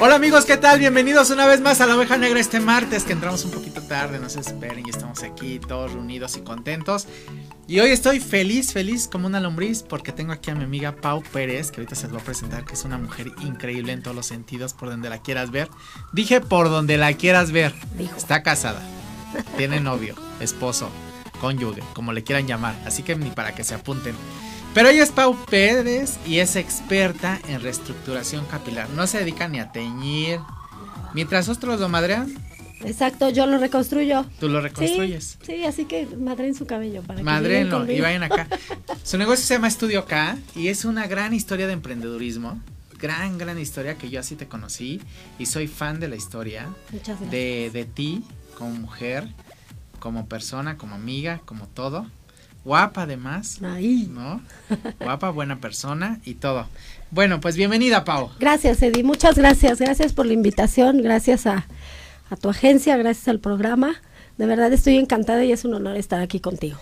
Hola amigos, ¿qué tal? Bienvenidos una vez más a la oveja negra este martes, que entramos un poquito tarde, no se esperen, y estamos aquí todos reunidos y contentos. Y hoy estoy feliz, feliz como una lombriz, porque tengo aquí a mi amiga Pau Pérez, que ahorita se les va a presentar, que es una mujer increíble en todos los sentidos, por donde la quieras ver. Dije por donde la quieras ver. Está casada, tiene novio, esposo, cónyuge, como le quieran llamar, así que ni para que se apunten. Pero ella es Pau Pérez y es experta en reestructuración capilar. No se dedica ni a teñir. Mientras otros lo madrean. Exacto, yo lo reconstruyo. Tú lo reconstruyes. Sí, así que madren su cabello para Madrenlo y vayan acá. su negocio se llama Estudio K y es una gran historia de emprendedurismo. Gran, gran historia que yo así te conocí y soy fan de la historia. Muchas gracias. De, de ti como mujer, como persona, como amiga, como todo. Guapa además. Ahí. ¿No? Guapa, buena persona y todo. Bueno, pues bienvenida, Pau. Gracias, Eddie. Muchas gracias. Gracias por la invitación. Gracias a, a tu agencia, gracias al programa. De verdad estoy encantada y es un honor estar aquí contigo.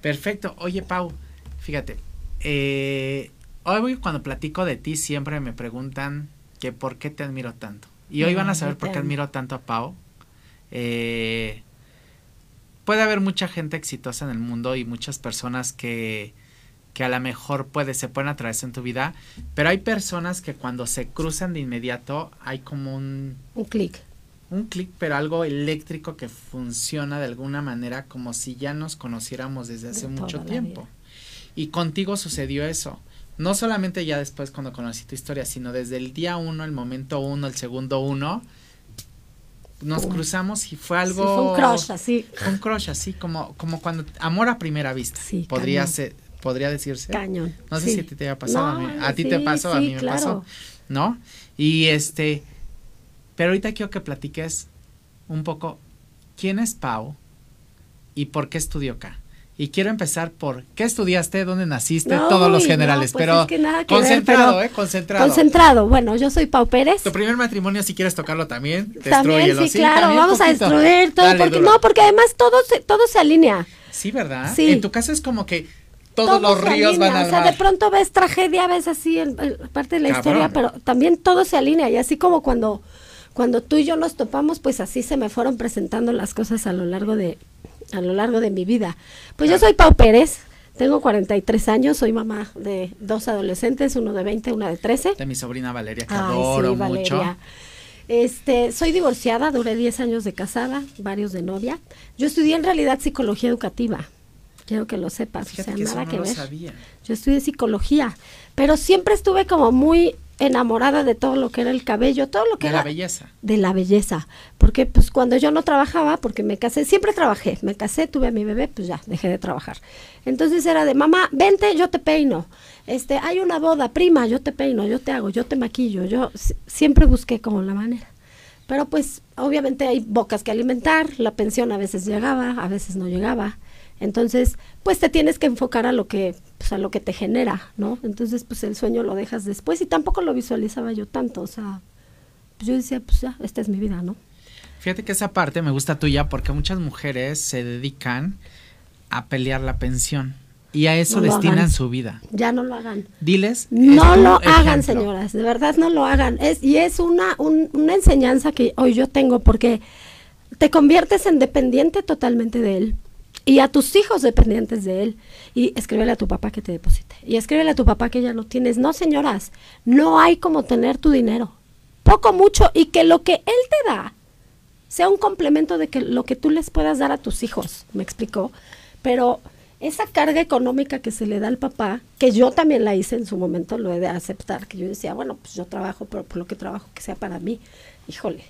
Perfecto. Oye, Pau, fíjate. Eh, hoy cuando platico de ti siempre me preguntan que por qué te admiro tanto. Y hoy van a saber por qué admiro tanto a Pau. Eh, puede haber mucha gente exitosa en el mundo y muchas personas que, que a lo mejor puede, se pueden atravesar en tu vida, pero hay personas que cuando se cruzan de inmediato hay como un... Un clic. Un clic, pero algo eléctrico que funciona de alguna manera como si ya nos conociéramos desde hace De mucho tiempo. vida. Y contigo sucedió eso. No solamente ya después cuando conocí tu historia, sino desde el día uno, el momento uno, el segundo uno, nos Pum. cruzamos y fue Sí, algo... fue un crush así. Un crush así como, como cuando amor a primera vista. Sí, podría cañón. ser, podría decirse. Cañón. No sé sí. si a ti te haya pasado, a, mí, No, a ti sí, te pasó, a mí me claro. pasó, ¿no? Y este, pero ahorita quiero que platiques un poco quién es Pau y por qué estudió acá. Y quiero empezar por qué estudiaste, dónde naciste, No, todos los generales, no, pues pero es que nada que ver, concentrado, pero eh, concentrado. Concentrado. Bueno, yo soy Pau Pérez. tu primer matrimonio, si quieres tocarlo también, También, destrúyelo, sí, claro, también vamos a destruir todo, Dale, porque duro. no, porque además todo se, todo se alinea. Sí, ¿verdad? Sí. En tu caso es como que todos Todo los ríos alinea, van al O sea, de pronto ves tragedia, ves así el, el- parte de la Cabrón. historia, pero también todo se alinea. Y así como cuando, cuando tú y yo nos topamos, pues así se me fueron presentando las cosas a lo largo de, a lo largo de mi vida. Pues yo soy Pau Pérez, tengo 43 años, soy mamá de dos adolescentes, uno de 20, una de 13. De mi sobrina Valeria, que Ay, adoro sí, mucho. Valeria. Este, soy divorciada, duré 10 años de casada, varios de novia. Yo estudié en realidad psicología educativa. Quiero que lo sepas, Fíjate o que sea, eso nada no que lo ver. sabía. Yo estudié psicología, pero siempre estuve como muy enamorada de todo lo que era el cabello, todo lo que De era la belleza. de la belleza, porque pues cuando yo no trabajaba, porque me casé, siempre trabajé, me casé, tuve a mi bebé, pues ya, dejé de trabajar. Entonces era de, mamá, vente, yo te peino. Este, hay una boda, prima, yo te peino, yo te hago, yo te maquillo, yo si- siempre busqué como la manera. Pero pues obviamente hay bocas que alimentar, la pensión a veces llegaba, a veces no llegaba. Entonces, pues te tienes que enfocar a lo que pues, a lo que te genera, ¿no? Entonces, pues el sueño lo dejas después y tampoco lo visualizaba yo tanto, o sea, pues yo decía, pues ya, esta es mi vida, ¿no? Fíjate que esa parte me gusta tuya porque muchas mujeres se dedican a pelear la pensión y a eso No destinan hagan. su vida. Ya no lo hagan. Diles. No lo hagan, señoras, de verdad no lo hagan. Es, y es una, un- una enseñanza que hoy yo tengo porque te conviertes en dependiente totalmente de él y a tus hijos dependientes de él. Y escríbele a tu papá que te deposite. Y escríbele a tu papá que ya no tienes. No, señoras, no hay como tener tu dinero. Poco, mucho, y que lo que él te da sea un complemento de que lo que tú les puedas dar a tus hijos, ¿me explicó? Pero esa carga económica que se le da al papá, que yo también la hice en su momento, lo he de aceptar, que yo decía, bueno, pues yo trabajo, pero por lo que trabajo que sea para mí, híjole,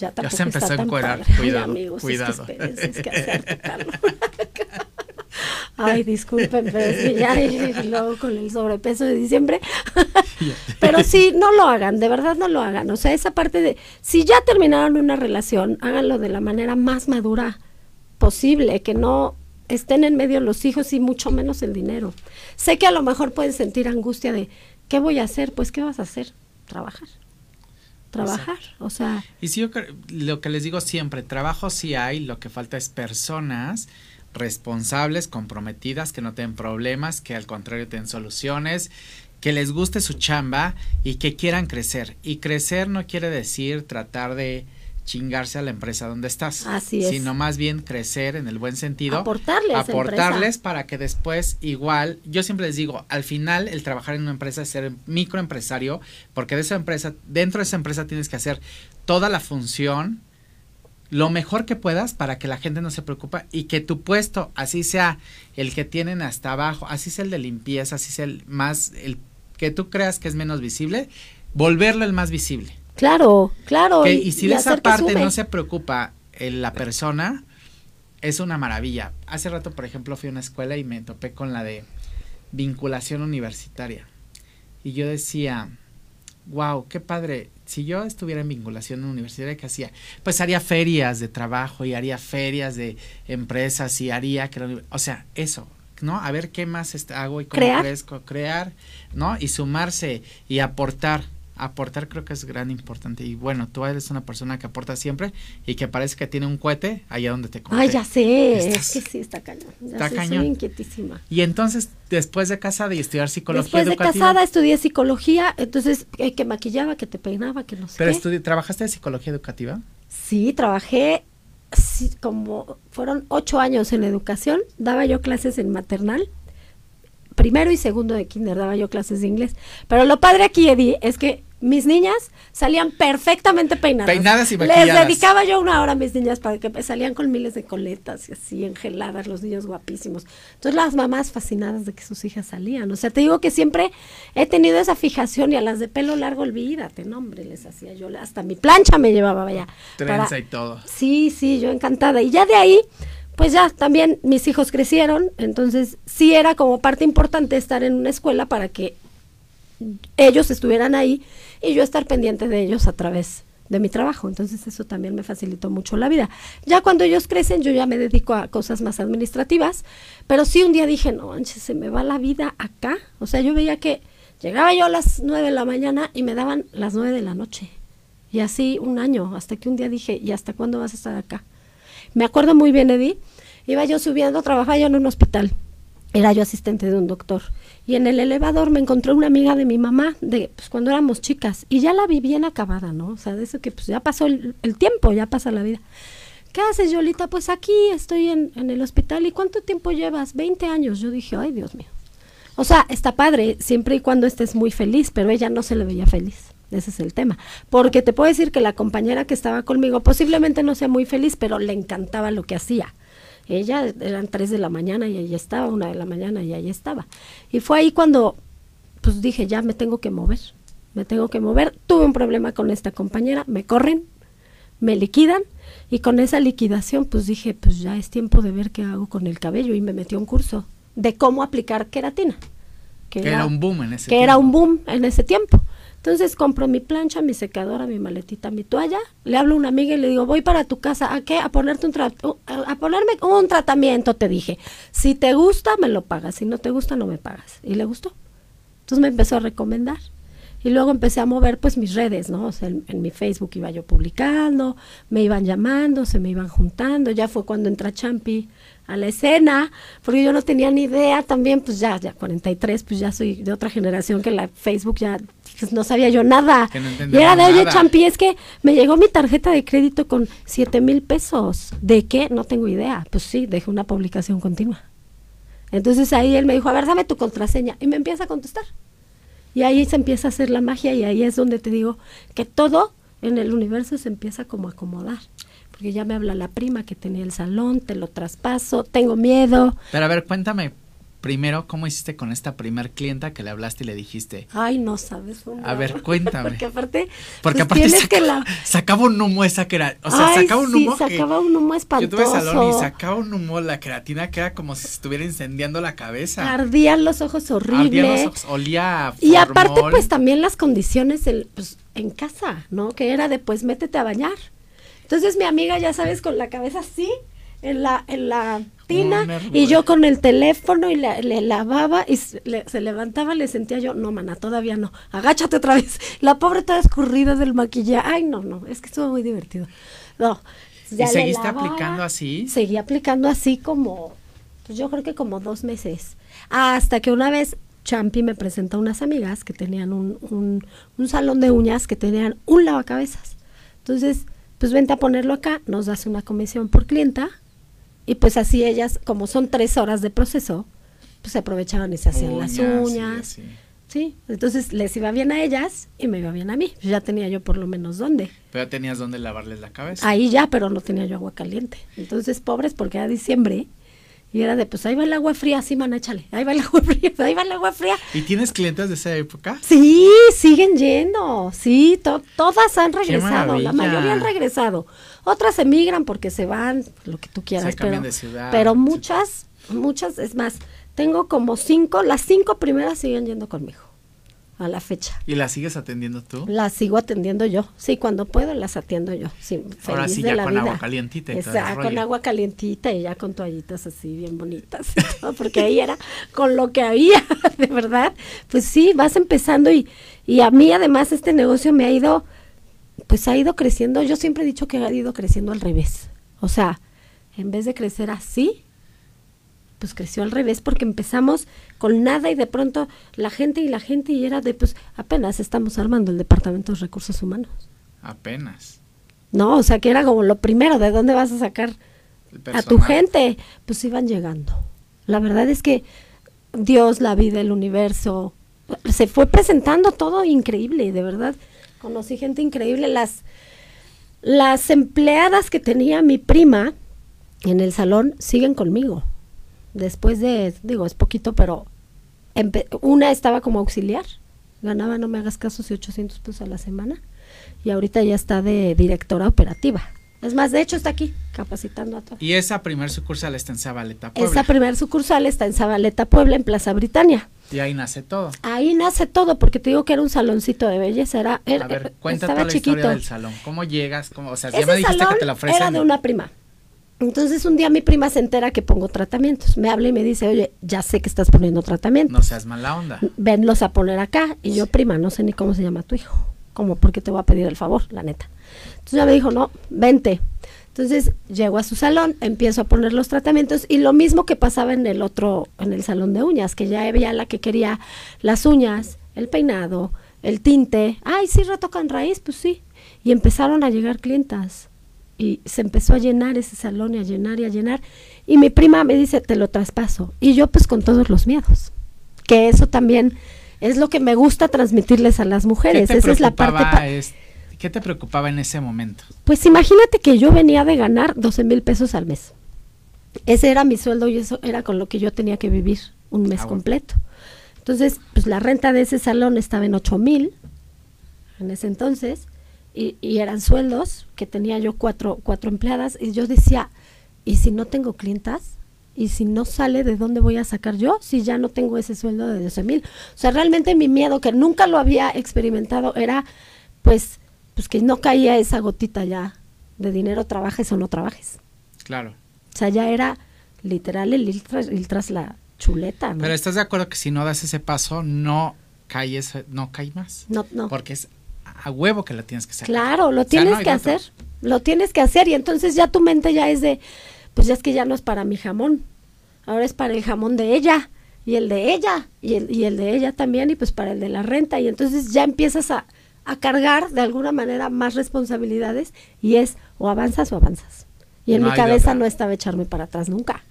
ya tampoco se empezó está a encuerar, padre. Ay, cuidado, amigos, cuidado. Es que espérense, es que hacerte, Carlos. Ay, disculpen, pero es que ya y luego con el sobrepeso de diciembre. pero sí, no lo hagan, de verdad no lo hagan. O sea, esa parte de, si ya terminaron una relación, háganlo de la manera más madura posible, que no estén en medio los hijos y mucho menos el dinero. Sé que a lo mejor pueden sentir angustia de, ¿qué voy a hacer? Pues, ¿qué vas a hacer? Trabajar. Trabajar, o sea, Y sí, yo lo que les digo siempre, trabajo sí hay, lo que falta es personas responsables, comprometidas, que no tienen problemas, que al contrario tienen soluciones, que les guste su chamba y que quieran crecer. Y crecer no quiere decir tratar de chingarse a la empresa donde estás. Así es. Sino más bien crecer en el buen sentido. Aportarles. Aportarles para que después igual, yo siempre les digo, al final el trabajar en una empresa es ser microempresario, porque de esa empresa, dentro de esa empresa tienes que hacer toda la función lo mejor que puedas para que la gente no se preocupe y que tu puesto, así sea el que tienen hasta abajo, así sea el de limpieza, así sea el más, el que tú creas que es menos visible, volverlo el más visible. Claro, claro. y, si de esa parte no se preocupa la persona, es una maravilla. Hace rato, por ejemplo, fui a una escuela y me topé con la de vinculación universitaria. Y yo decía, wow, qué padre. Si yo estuviera en vinculación universitaria, ¿qué hacía? Pues haría ferias de trabajo y haría ferias de empresas y haría o sea, eso, ¿no? A ver qué más hago y cómo crezco, crear, ¿no? Y sumarse y aportar aportar creo que es gran importante. Y bueno, tú eres una persona que aporta siempre y que parece que tiene un cohete allá donde te conté. Ay, ya sé, es que sí, está cañón. está cañón. inquietísima. Y entonces, después de casada y estudiar psicología después de casada estudié psicología, entonces, eh, que maquillaba, que te peinaba, que no sé ¿Pero trabajaste de psicología educativa? Sí, trabajé como fueron ocho años en educación, daba yo clases en maternal primero y segundo de kinder daba yo clases de inglés. Pero lo padre aquí, Eddie, es que mis niñas salían perfectamente peinadas. Peinadas y maquilladas. Les dedicaba yo una hora a mis niñas para que salían con miles de coletas y así engeladas, los niños guapísimos. Entonces las mamás fascinadas de que sus hijas salían. O sea, te digo que siempre he tenido esa fijación y a las de pelo largo, olvídate, no hombre, les hacía yo, hasta mi plancha me llevaba allá. Trenza y todo. Sí, sí, yo encantada. Y ya de ahí pues ya también mis hijos crecieron, entonces sí era como parte importante estar en una escuela para que ellos estuvieran ahí y yo estar pendiente de ellos a través de mi trabajo. Entonces eso también me facilitó mucho la vida. Ya cuando ellos crecen, yo ya me dedico a cosas más administrativas, pero sí un día dije, no, manches, se me va la vida acá. O sea, yo veía que llegaba yo a las nueve de la mañana y me daban las nueve de la noche. Y así un año, hasta que un día dije, ¿y hasta cuándo vas a estar acá? Me acuerdo muy bien, Eddie, iba yo subiendo, trabajaba yo en un hospital era yo asistente de un doctor. Y en el elevador me encontré una amiga de mi mamá, de pues, cuando éramos chicas, y ya la vi bien acabada, ¿no? O sea, de eso que pues ya pasó el, tiempo, ya pasa la vida. ¿Qué haces, Yolita? Pues aquí estoy en, en, el hospital. ¿Y cuánto tiempo llevas? 20 años. Yo dije, ay, Dios mío. O sea, está padre, siempre y cuando estés muy feliz, pero ella no se le veía feliz. Ese es el tema. Porque te puedo decir que la compañera que estaba conmigo posiblemente no sea muy feliz, pero le encantaba lo que hacía. Ella eran tres de la mañana y ahí estaba, una de la mañana y ahí estaba. Y fue ahí cuando pues dije, ya me tengo que mover, me tengo que mover. Tuve un problema con esta compañera, me corren, me liquidan y con esa liquidación pues dije, pues ya es tiempo de ver qué hago con el cabello y me metí a un curso de cómo aplicar queratina. Que, era, un boom en ese que era un boom en ese tiempo. Entonces compro mi plancha, mi secadora, mi maletita, mi toalla, le hablo a una amiga y le digo, voy para tu casa, ¿a qué? A ponerte un a ponerme un tratamiento, te dije. Si te gusta, me lo pagas, si no te gusta, no me pagas. Y le gustó. Entonces me empezó a recomendar. Y luego empecé a mover pues mis redes, ¿no? O sea, en, en, mi Facebook iba yo publicando, me iban llamando, se me iban juntando. Ya fue cuando entra Champi a la escena, porque yo no tenía ni idea también, pues ya, ya 43, pues ya soy de otra generación que la Facebook ya pues no sabía yo nada. y era de, oye, Champi, es que me llegó mi tarjeta de crédito con 7 mil pesos. ¿De qué? No tengo idea. Pues sí, dejé una publicación continua. Entonces ahí él me dijo, a ver, dame tu contraseña. Y me empieza a contestar. Y ahí se empieza a hacer la magia y ahí es donde te digo que todo en el universo se empieza como a acomodar porque ya me habla la prima que tenía el salón, te lo traspaso, tengo miedo. Pero a ver, cuéntame primero cómo hiciste con esta primer clienta que le hablaste y le dijiste. Ay, no sabes. A ver, cuéntame. porque aparte, porque pues, aparte que la... sacaba un humo esa que era, o sea, sacaba un humo. sacaba un humo espantoso. Yo tuve salón y sacaba un humo la creatina que era como si estuviera incendiando la cabeza. Ardían los ojos horrible. Ardían los ojos, olía Y aparte pues también las condiciones el, pues, en casa, ¿no? Que era de pues métete a bañar. Entonces mi amiga, ya sabes, con la cabeza así, en la, en la tina, y yo con el teléfono y le, lavaba y se, levantaba, le sentía yo, no, mana, todavía no, agáchate otra vez. La pobre toda escurrida del maquillaje. Ay, no, no, es que estuvo muy divertido. No. ¿Y seguiste aplicando así? Seguí aplicando así como, pues yo creo que como dos meses. Hasta que una vez Champi me presenta a unas amigas que tenían un, un, un salón de uñas que tenían un lavacabezas. Entonces, pues vente a ponerlo acá, nos das una comisión por clienta y pues así ellas, como son tres horas de proceso, pues se aprovechaban y se hacían las Uñas, sí, uñas. sí. Sí, entonces les iba bien a ellas y me iba bien a mí. Ya tenía yo por lo menos dónde. Pero tenías donde lavarles la cabeza. Ahí ya, pero no tenía yo agua caliente. Entonces, pobres, porque era diciembre y era de, pues ahí va el agua fría, sí, man, échale. Ahí va el agua fría, ahí va el agua fría. ¿Y tienes clientes de esa época? Sí, siguen yendo. Sí, to- todas han regresado. La mayoría han regresado. Otras emigran porque se van, lo que tú quieras. Se pero, de ciudad, pero etcétera. muchas, muchas, es más, tengo como cinco, las cinco primeras siguen yendo conmigo a la fecha. ¿Y la sigues atendiendo tú? Las sigo atendiendo yo. Sí, cuando puedo las atiendo yo. Sí, feliz Ahora sí de ya la con vida. agua calientita Exacto, con agua calientita y ya con toallitas así bien bonitas. Porque ahí era con lo que había, de verdad. Pues sí, vas empezando y, y a mí además este negocio me ha ido, pues ha ido creciendo. Yo siempre he dicho que ha ido creciendo al revés. O sea, en vez de crecer así, pues creció al revés porque empezamos con nada y de pronto la gente y la gente y era de pues apenas estamos armando el departamento de recursos humanos. Apenas. No, o sea que era como lo primero, ¿de dónde vas a sacar a tu gente? Pues iban llegando. La verdad es que Dios, la vida, el universo, se fue presentando todo increíble, de verdad. Conocí gente increíble. Las, las empleadas que tenía mi prima en el salón siguen conmigo. Después de, digo, es poquito, pero una estaba como auxiliar, ganaba, no me hagas caso, si 800 pesos a la semana, y ahorita ya está de directora operativa. Es más, de hecho está aquí, capacitando a todos. Y esa primer sucursal está en Zabaleta, Puebla. Esa primer sucursal está en Zabaleta, Puebla, en Plaza Britannia. Y ahí nace todo. Ahí nace todo, porque te digo que era un saloncito de belleza, era, era- A ver, cuenta estaba toda la chiquito. historia del salón. ¿Cómo llegas? ¿Cómo, o sea, ya Ese me dijiste salón que te la ofrecen. Era de una prima. Entonces un día mi prima se entera que pongo tratamientos. Me habla y me dice, oye, ya sé que estás poniendo tratamiento. No seas mala onda. Venlos a poner acá. Y yo, prima, no sé ni cómo se llama tu hijo. Como, porque te voy a pedir el favor, la neta. Entonces ya me dijo, no, vente. Entonces llego a su salón, empiezo a poner los tratamientos y lo mismo que pasaba en el otro, en el salón de uñas, que ya había la que quería las uñas, el peinado, el tinte. Ay, sí, retocan raíz, pues sí. Y empezaron a llegar clientas y se empezó a llenar ese salón y a llenar y a llenar. Y mi prima me dice, te lo traspaso. Y yo pues con todos los miedos. Que eso también es lo que me gusta transmitirles a las ¿Qué mujeres. te Esa es la parte... pa- ¿Qué te preocupaba en ese momento? pues imagínate que yo venía de ganar 12 mil pesos al mes. Ese era mi sueldo y eso era con lo que yo tenía que vivir un mes Ah, bueno. completo. Entonces, pues la renta de ese salón estaba en 8 mil en ese entonces y, y eran sueldos que tenía yo cuatro, cuatro empleadas y yo decía, ¿y si no tengo clientas? ¿Y si no sale, de dónde voy a sacar yo si ya no tengo ese sueldo de 12 mil? O sea, realmente mi miedo, que nunca lo había experimentado, era pues, pues que no caía esa gotita ya de dinero, trabajes o no trabajes. Claro. O sea, ya era literal el ir tras, ir tras la chuleta, ¿no? Pero estás de acuerdo que si no das ese paso, no cae ese- no cae más. no, no. Porque es a huevo que la tienes que sacar. Claro, lo O sea, tienes no que hacer, lo tienes que hacer y entonces ya tu mente ya es de, pues ya es que ya no es para mi jamón, ahora es para el jamón de ella y el de ella y el, y el de ella también y pues para el de la renta y entonces ya empiezas a, a cargar de alguna manera más responsabilidades y es o avanzas o avanzas. Y en No mi cabeza no estaba echarme para atrás nunca.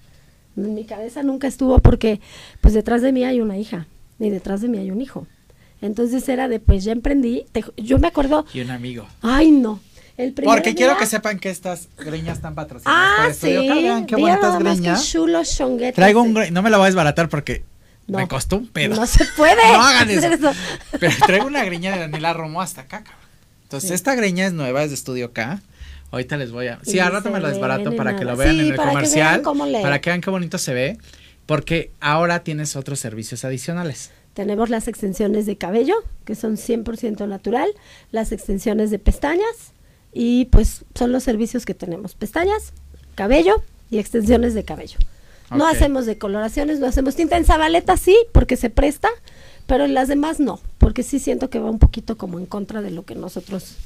En mi cabeza nunca estuvo porque pues detrás de mí hay una hija y detrás de mí hay un hijo. Entonces era de pues ya emprendí, te- yo me acuerdo Y un amigo. Ay, no. El Porque quiero que sepan que estas greñas están patrocinadas Ah, por sí. Qué bonitas greñas. Traigo un no me la voy a desbaratar porque No. me costó un pedo. No se puede No hagan eso. eso. Pero traigo una greña de Daniela Romo hasta acá, cabrón. Entonces, Sí. esta greña es nueva, es de Estudio K. Ahorita les voy a. Sí, al rato me ve desbarato para que lo vean Sí, en el para que vean comercial. cómo le- Para que vean qué bonito se ve. Porque ahora tienes otros servicios adicionales. Tenemos las extensiones de cabello, que son 100% natural, las extensiones de pestañas y pues son los servicios que tenemos, pestañas, cabello y extensiones de cabello. No hacemos decoloraciones, no hacemos tinta en Zabaleta sí, porque se presta, pero en las demás no, porque sí siento que va un poquito como en contra de lo que nosotros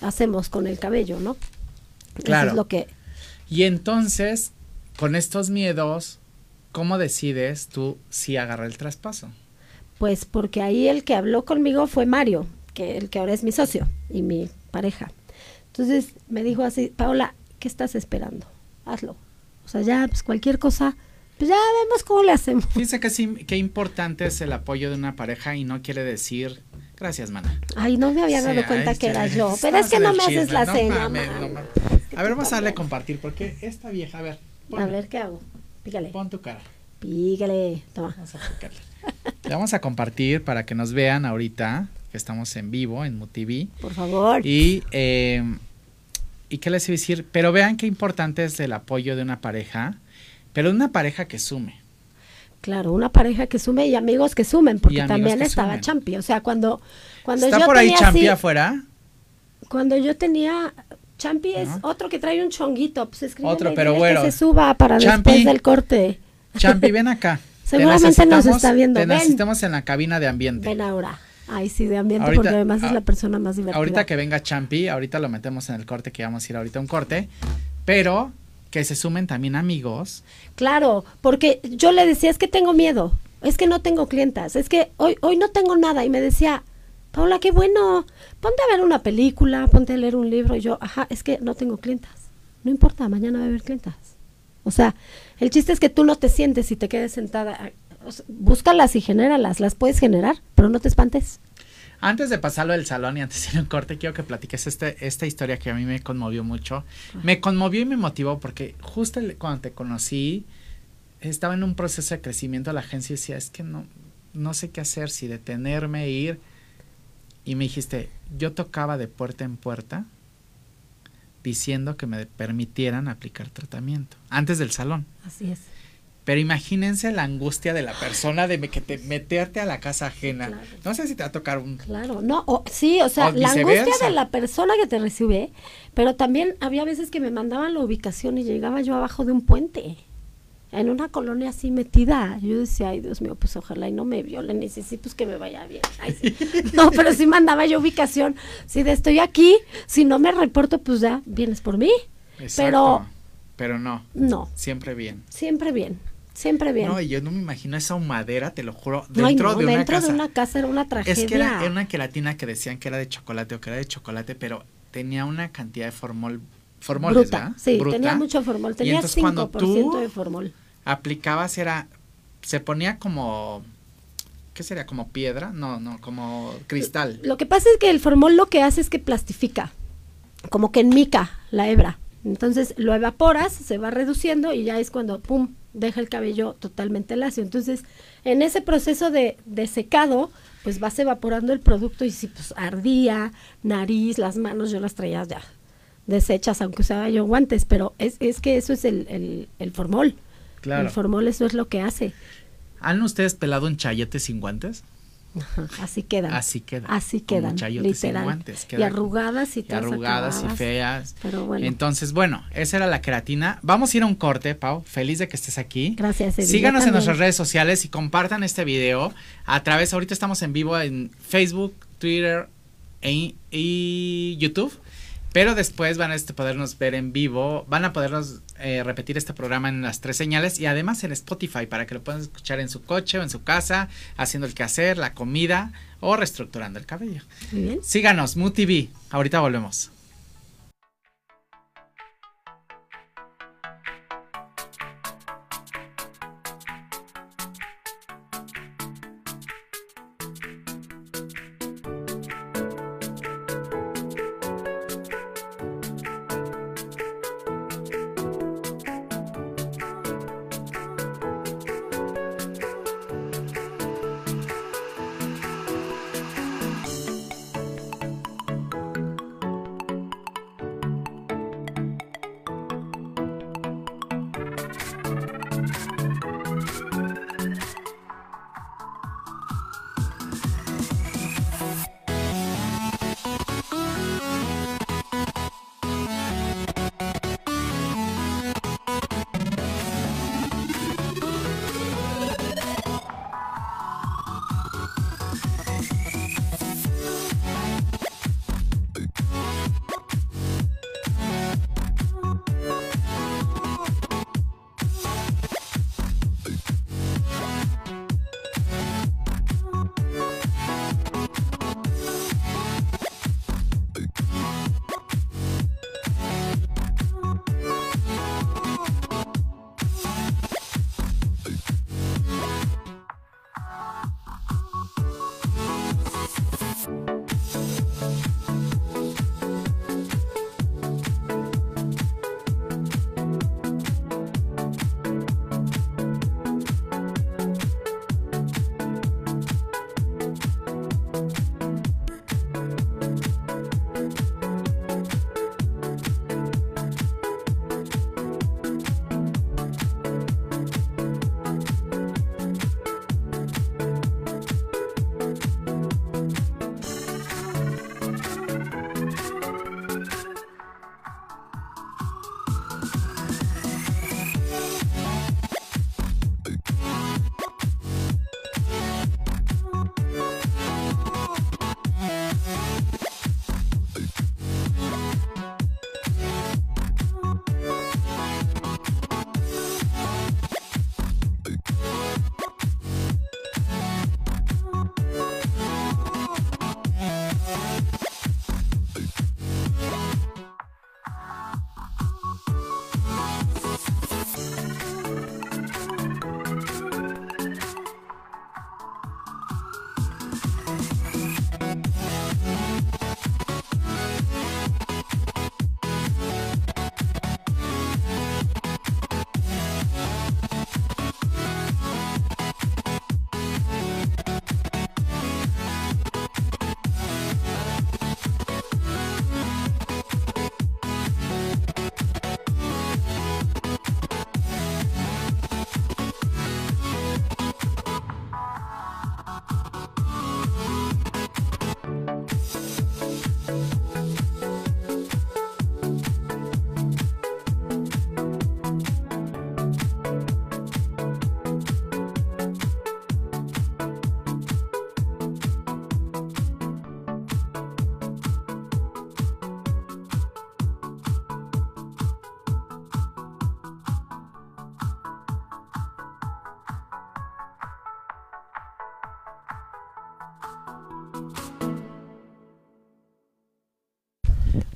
hacemos con el cabello, ¿no? Claro. Eso es lo que Y entonces, con estos miedos, ¿cómo decides tú si agarrar el traspaso? Pues porque ahí el que habló conmigo fue Mario, que el que ahora es mi socio y mi pareja. Entonces me dijo así, Paola, ¿qué estás esperando? Hazlo. O sea, ya, pues cualquier cosa, pues ya vemos cómo le hacemos. Fíjense que sí, qué importante es el apoyo de una pareja y no quiere decir gracias, mana. Ay, no me había Sí, dado cuenta ay, que era yo. Pero es que no me haces chisme, la no seña. mames, no mames. A ver, vamos a darle también. compartir porque esta vieja, a ver, A ver, ¿qué hago? Pícale. pon tu cara. Pícale. Toma. Vamos a picarle. Le vamos a compartir para que nos vean ahorita que estamos en vivo en MUTV. Por favor. Y, eh, ¿y qué les iba a decir? Pero vean qué importante es el apoyo de una pareja, pero de una pareja que sume. Claro, una pareja que sume y amigos que sumen, porque también estaba sumen. Champi. O sea, cuando, cuando ¿Está yo por ahí tenía Champi así- afuera? Cuando yo tenía. Champi es otro que trae un chonguito. Pues Otro, pero güero. Que se suba para Champi. después del corte. Champi, ven acá. Te Seguramente nos está viendo. Te Ven. necesitamos en la cabina de ambiente. Ven ahora. Ay, sí, de ambiente, Ahorita- porque además es la persona más divertida. Ahorita que venga Champi, ahorita lo metemos en el corte que vamos a ir ahorita a un corte, pero que se sumen también amigos. Claro, porque yo le decía, es que tengo miedo, es que no tengo clientas, es que hoy, hoy no tengo nada. Y me decía, Paula, qué bueno, ponte a ver una película, ponte a leer un libro. Y yo, ajá, es que no tengo clientas. No importa, mañana va a haber clientas. O sea, el chiste es que tú no te sientes y te quedes sentada. Búscalas y genéralas, las puedes generar, pero no te espantes. Antes de pasarlo del salón y antes de ir a un corte, quiero que platiques este, esta historia que a mí me conmovió mucho. Me conmovió y me motivó porque justo el- cuando te conocí, estaba en un proceso de crecimiento de la agencia y decía, es que no, no sé qué hacer, si detenerme, ir. Y me dijiste, yo tocaba de puerta en puerta diciendo que me permitieran aplicar tratamiento antes del salón. Así es. Pero imagínense la angustia de la persona de que te, meterte a la casa ajena. Claro. No sé si te va a tocar un... Claro, no, o- sí, o sea, O la angustia de la persona que te recibe, pero también había veces que me mandaban la ubicación y llegaba yo abajo de un puente, en una colonia así metida. Yo decía, ay Dios mío, pues ojalá y no me violen, y sí, sí, pues que me vaya bien. Ay, sí. No, pero sí mandaba yo ubicación. Si de estoy aquí, si no me reporto, pues ya vienes por mí. Exacto, Pero Pero no, no, siempre bien. siempre bien, siempre bien. No, y yo no me imagino esa humadera, te lo juro, No, dentro no, de una dentro casa. de una casa era una tragedia. es que era, era una queratina que decían que era de chocolate o que era de chocolate, pero tenía una cantidad de formol, formoles, Bruta, ¿verdad? sí, Bruta. tenía mucho formol, Y tenía entonces cuando 5% tú de formol. aplicabas era, se ponía como, ¿qué sería? Como piedra, no, no, como cristal. Lo que pasa es que el formol lo que hace es que plastifica, como que enmica la hebra. Entonces lo evaporas, se va reduciendo y ya es cuando, pum, deja el cabello totalmente lacio. Entonces, en ese proceso de, de secado, pues vas evaporando el producto y si pues ardía, nariz, las manos, yo las traía ya deshechas, aunque usaba yo guantes, pero es, es que eso es el, el, el formol. Claro. El formol eso es lo que hace. ¿Han ustedes pelado un chayete sin guantes? Ajá, así quedan. Así quedan. Así quedan, literal. guantes, y queda arrugadas y, y arrugadas y feas. Pero bueno. Entonces, bueno, esa era la queratina. Vamos a ir a un corte, Pau. Feliz de que estés aquí. Gracias, yo Síganos en nuestras redes sociales y compartan este video a través, ahorita estamos en vivo en Facebook, Twitter e- y YouTube. Pero después van a este, podernos ver en vivo, van a podernos eh, repetir este programa en las tres señales y además en Spotify para que lo puedan escuchar en su coche o en su casa, haciendo el quehacer, la comida o reestructurando el cabello. Muy bien. Síganos, MUTV. Ahorita volvemos.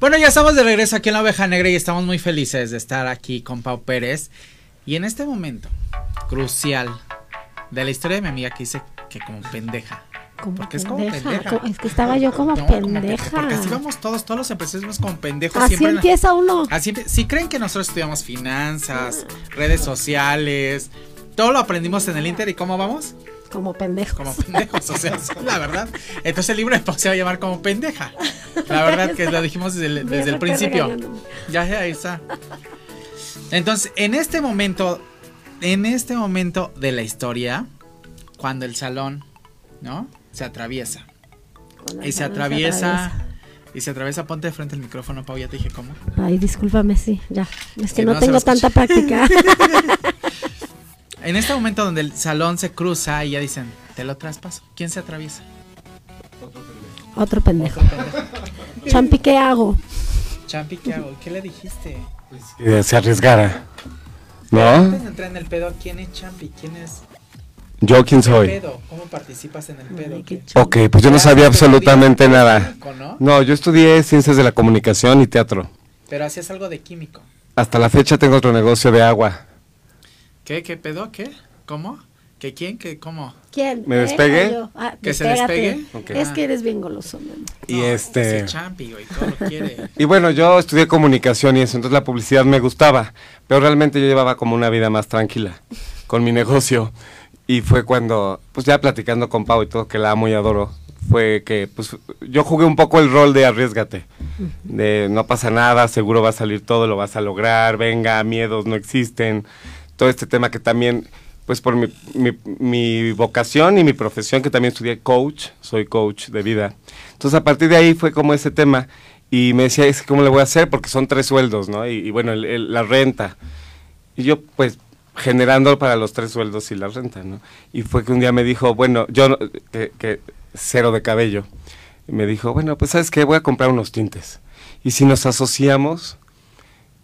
Bueno, ya estamos de regreso aquí en la oveja negra y estamos muy felices de estar aquí con Pau Pérez. Y en este momento crucial de la historia de mi amiga que dice que como pendeja. Como Porque es como pendeja, pendeja. Es que estaba yo como No, como pendeja. Porque así vamos todos, todos los empresarios como pendejos Así siempre. la- empieza uno. Así si creen que nosotros estudiamos finanzas, redes sociales, todo lo aprendimos en el Inter y cómo vamos? Como pendejos. Como pendejos, o sea, la verdad. Entonces el libro de Pau se va a llamar como pendeja. La verdad que lo dijimos desde el, desde el Fíjate principio. Ya, ya, ahí está. Entonces, en este momento, en este momento de la historia, cuando el salón, ¿no? Se atraviesa. Y se atraviesa. Y se atraviesa, ponte de frente el micrófono, Pau, ya te dije cómo. Ay, discúlpame, sí, ya. Es que Sí, no, no tengo tanta práctica. En este momento donde el salón se cruza y ya dicen, te lo traspaso. ¿Quién se atraviesa? Otro pendejo. Champi, ¿qué hago? Champi, ¿qué hago? ¿Qué le dijiste? Que se arriesgara. Antes ¿No? de entrar en el pedo, ¿quién es Champi? ¿Quién es ¿Yo quién soy? pedo? ¿Cómo participas en el pedo? Ok, pues yo no sabía absolutamente nada. químico, ¿no? No, yo estudié ciencias de la comunicación y teatro. Pero hacías algo de químico. Hasta la fecha tengo otro negocio de agua. ¿Qué? ¿Qué pedo? ¿Qué? ¿Cómo? ¿Qué quién? ¿Qué? ¿Cómo? ¿Quién? ¿Me ¿Él despegué? o yo? Ah, ¿Que se despegue? Es Ah. que eres bien goloso, amor. Y No, este... Champi, güey, todo lo quiere. Y bueno, yo estudié comunicación y eso, entonces la publicidad me gustaba, pero realmente yo llevaba como una vida más tranquila con mi negocio. Y fue cuando, pues ya platicando con Pau y todo, que la amo y adoro, fue que pues yo jugué un poco el rol de arriesgate, de no pasa nada, seguro va a salir todo, lo vas a lograr, venga, miedos no existen, todo este tema que también, pues por mi, mi, vocación y mi profesión, que también estudié coach, soy coach de vida. Entonces a partir de ahí fue como ese tema y me decía, es ¿cómo le voy a hacer? Porque son tres sueldos, ¿no? Y, bueno, la renta. Y yo pues generando para los tres sueldos y la renta, ¿no? Y fue que un día me dijo, bueno, yo, que, cero de cabello, me dijo, bueno, pues sabes qué, voy a comprar unos tintes. Y si nos asociamos,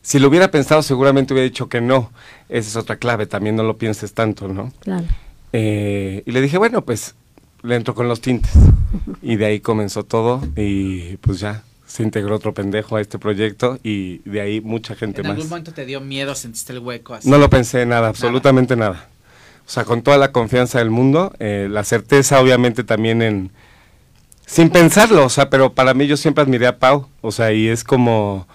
si lo hubiera pensado seguramente hubiera dicho que no. Esa es otra clave, también no lo pienses tanto, ¿no? Claro. Eh, y le dije, bueno, pues le entro con los tintes. Y de ahí comenzó todo y pues ya se integró otro pendejo a este proyecto y de ahí mucha gente ¿En más. algún momento te dio miedo, sentiste el hueco así? No lo pensé nada, absolutamente nada. O sea, con toda la confianza del mundo, eh, la certeza obviamente también en... Sin pensarlo, o sea, pero para mí yo siempre admiré a Pau, o sea, y es como...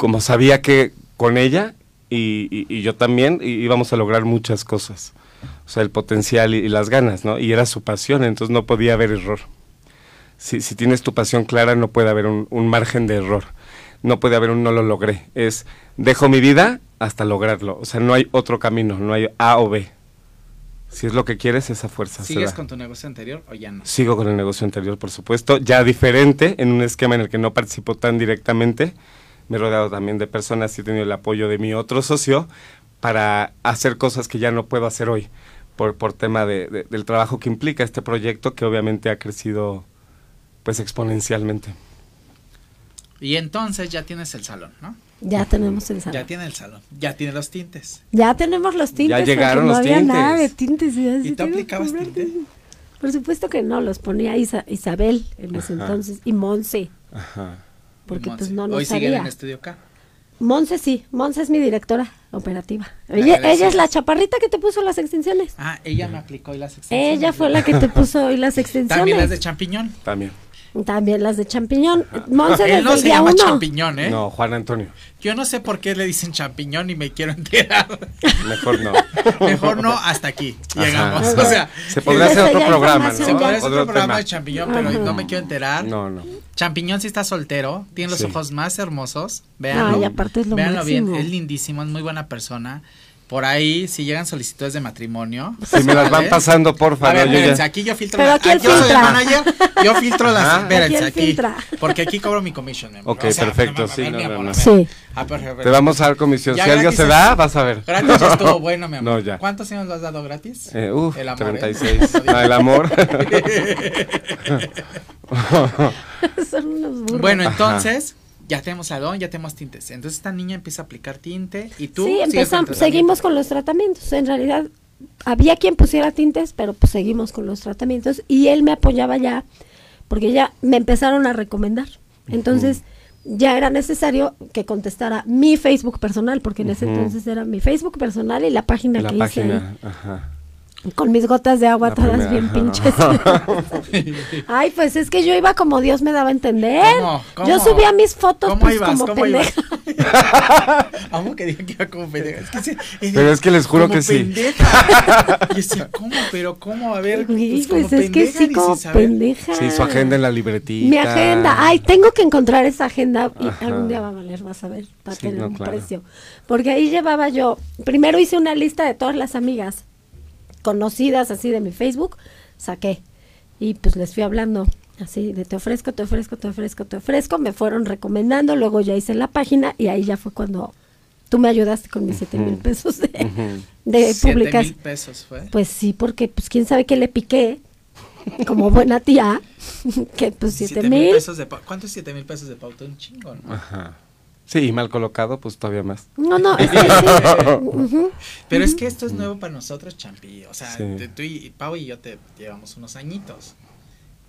Como sabía que con ella y, y- y yo también íbamos a lograr muchas cosas. O sea, el potencial y, y las ganas, ¿no? Y era su pasión, entonces no podía haber error. Si, si tienes tu pasión clara, no puede haber un, un margen de error. No puede haber un no lo logré. Es dejo mi vida hasta lograrlo. O sea, no hay otro camino, no hay A o B. Si es lo que quieres, esa fuerza ¿Sigues con tu negocio anterior o ya no? Sigo con el negocio anterior, por supuesto, ya diferente, en un esquema en el que no participo tan directamente. Me he rodeado también de personas y he tenido el apoyo de mi otro socio para hacer cosas que ya no puedo hacer hoy, por, por tema de- de- del trabajo que implica este proyecto, que obviamente ha crecido pues exponencialmente. Y entonces ya tienes el salón, ¿no? Ya tenemos el Ya salón. tiene el salón, ya tiene los tintes. Ya tenemos los tintes. porque llegaron no los había tintes. nada de tintes. y así ¿Y tú aplicabas tinte? tintes. Por supuesto que no, los ponía Isa- Isabel en ese Ajá. entonces y Monse, Ajá. Porque pues no, no Hoy siguen en sabía. estudio acá. Monse sí, Monse es mi directora operativa. La Ella, ella es la chaparrita que te puso las extensiones. Ah, ella me aplicó y las extensiones. Ella fue la que te puso hoy las extensiones. También las de champiñón. También. También las de champiñón. Monse Él no se día llama uno. champiñón, ¿eh? No, Juan Antonio. Yo no sé por qué le dicen champiñón y me quiero enterar. Mejor no. Mejor no, hasta aquí Ajá. llegamos. O sea, Se podría hacer otro programa, ¿no? se podría hacer otro programa tema. de champiñón, pero Ajá. no me quiero enterar. No, no. Champiñón sí está soltero, tiene los Sí. ojos más hermosos. Véanlo. Ay, aparte es lo Véanlo bien, es lindísimo, es muy buena persona. Por ahí, si llegan solicitudes de matrimonio. Si me las van pasando, porfa. A ver, ¿no? Yo ya- espérense, aquí yo filtro Pero la- aquí ah, yo soy el filtra. manager, yo filtro las, Ajá. espérense, Aquí aquí, filtra. porque aquí cobro mi commission, mi amor. Ok, perfecto, sí, no, no, no. Sí. Ah, perfecto. Te vamos a dar comisión. Ya si algo se es- da, vas a ver. Gratis estuvo bueno, mi amor. No, ya. ¿Cuántos años lo has dado gratis? Eh, uf, El amor, ¿eh? 36. Ah, el amor. Son unos burros. Bueno, Ajá. Ya tenemos salón, ya tenemos tintes. Entonces esta niña empieza a aplicar tinte y tú sí, empezamos, seguimos con los tratamientos. En realidad, había quien pusiera tintes, pero pues seguimos con los tratamientos. Y él me apoyaba ya, porque ya me empezaron a recomendar. Entonces, ya era necesario que contestara mi Facebook personal, porque en ese entonces era mi Facebook personal y la página La que hice ahí, página, ajá. Con mis gotas de agua La todas primera, bien pinches. Ay, pues es que yo iba como Dios me daba a entender. ¿Cómo? ¿Cómo? Yo subía mis fotos ¿Cómo pues ibas? como pendeja. Amo que digan que iba como pendeja. Es que sí, Pero es que les juro como que sí. pendeja. Y yo decía, ¿cómo? Pero ¿cómo? A ver, Güey, pues como pues es que sí, como pendeja. Sí, su agenda en la libretita. Mi agenda. Ay, tengo que encontrar esa agenda y Ajá. algún día va a valer, vas a ver, va a Sí, tener no, un claro. precio. Porque ahí llevaba yo, primero hice una lista de todas las amigas conocidas así de mi Facebook, saqué y pues les fui hablando así de te ofrezco, te ofrezco, te ofrezco, te ofrezco, me fueron recomendando, luego ya hice la página y ahí ya fue cuando tú me ayudaste con mis siete mil pesos de, publicación. mil pesos fue. Pues sí, porque pues quién sabe qué le piqué, como buena tía, que pues siete mil. pesos de pa- ¿Cuántos siete mil pesos de pauta? Un chingo, ¿no? Ajá. Sí, y mal colocado, pues todavía más. No, no, es que sí. Ujú. Pero es que esto es nuevo para nosotros, Champi. O sea, Sí. tú y Pau y yo te llevamos unos añitos.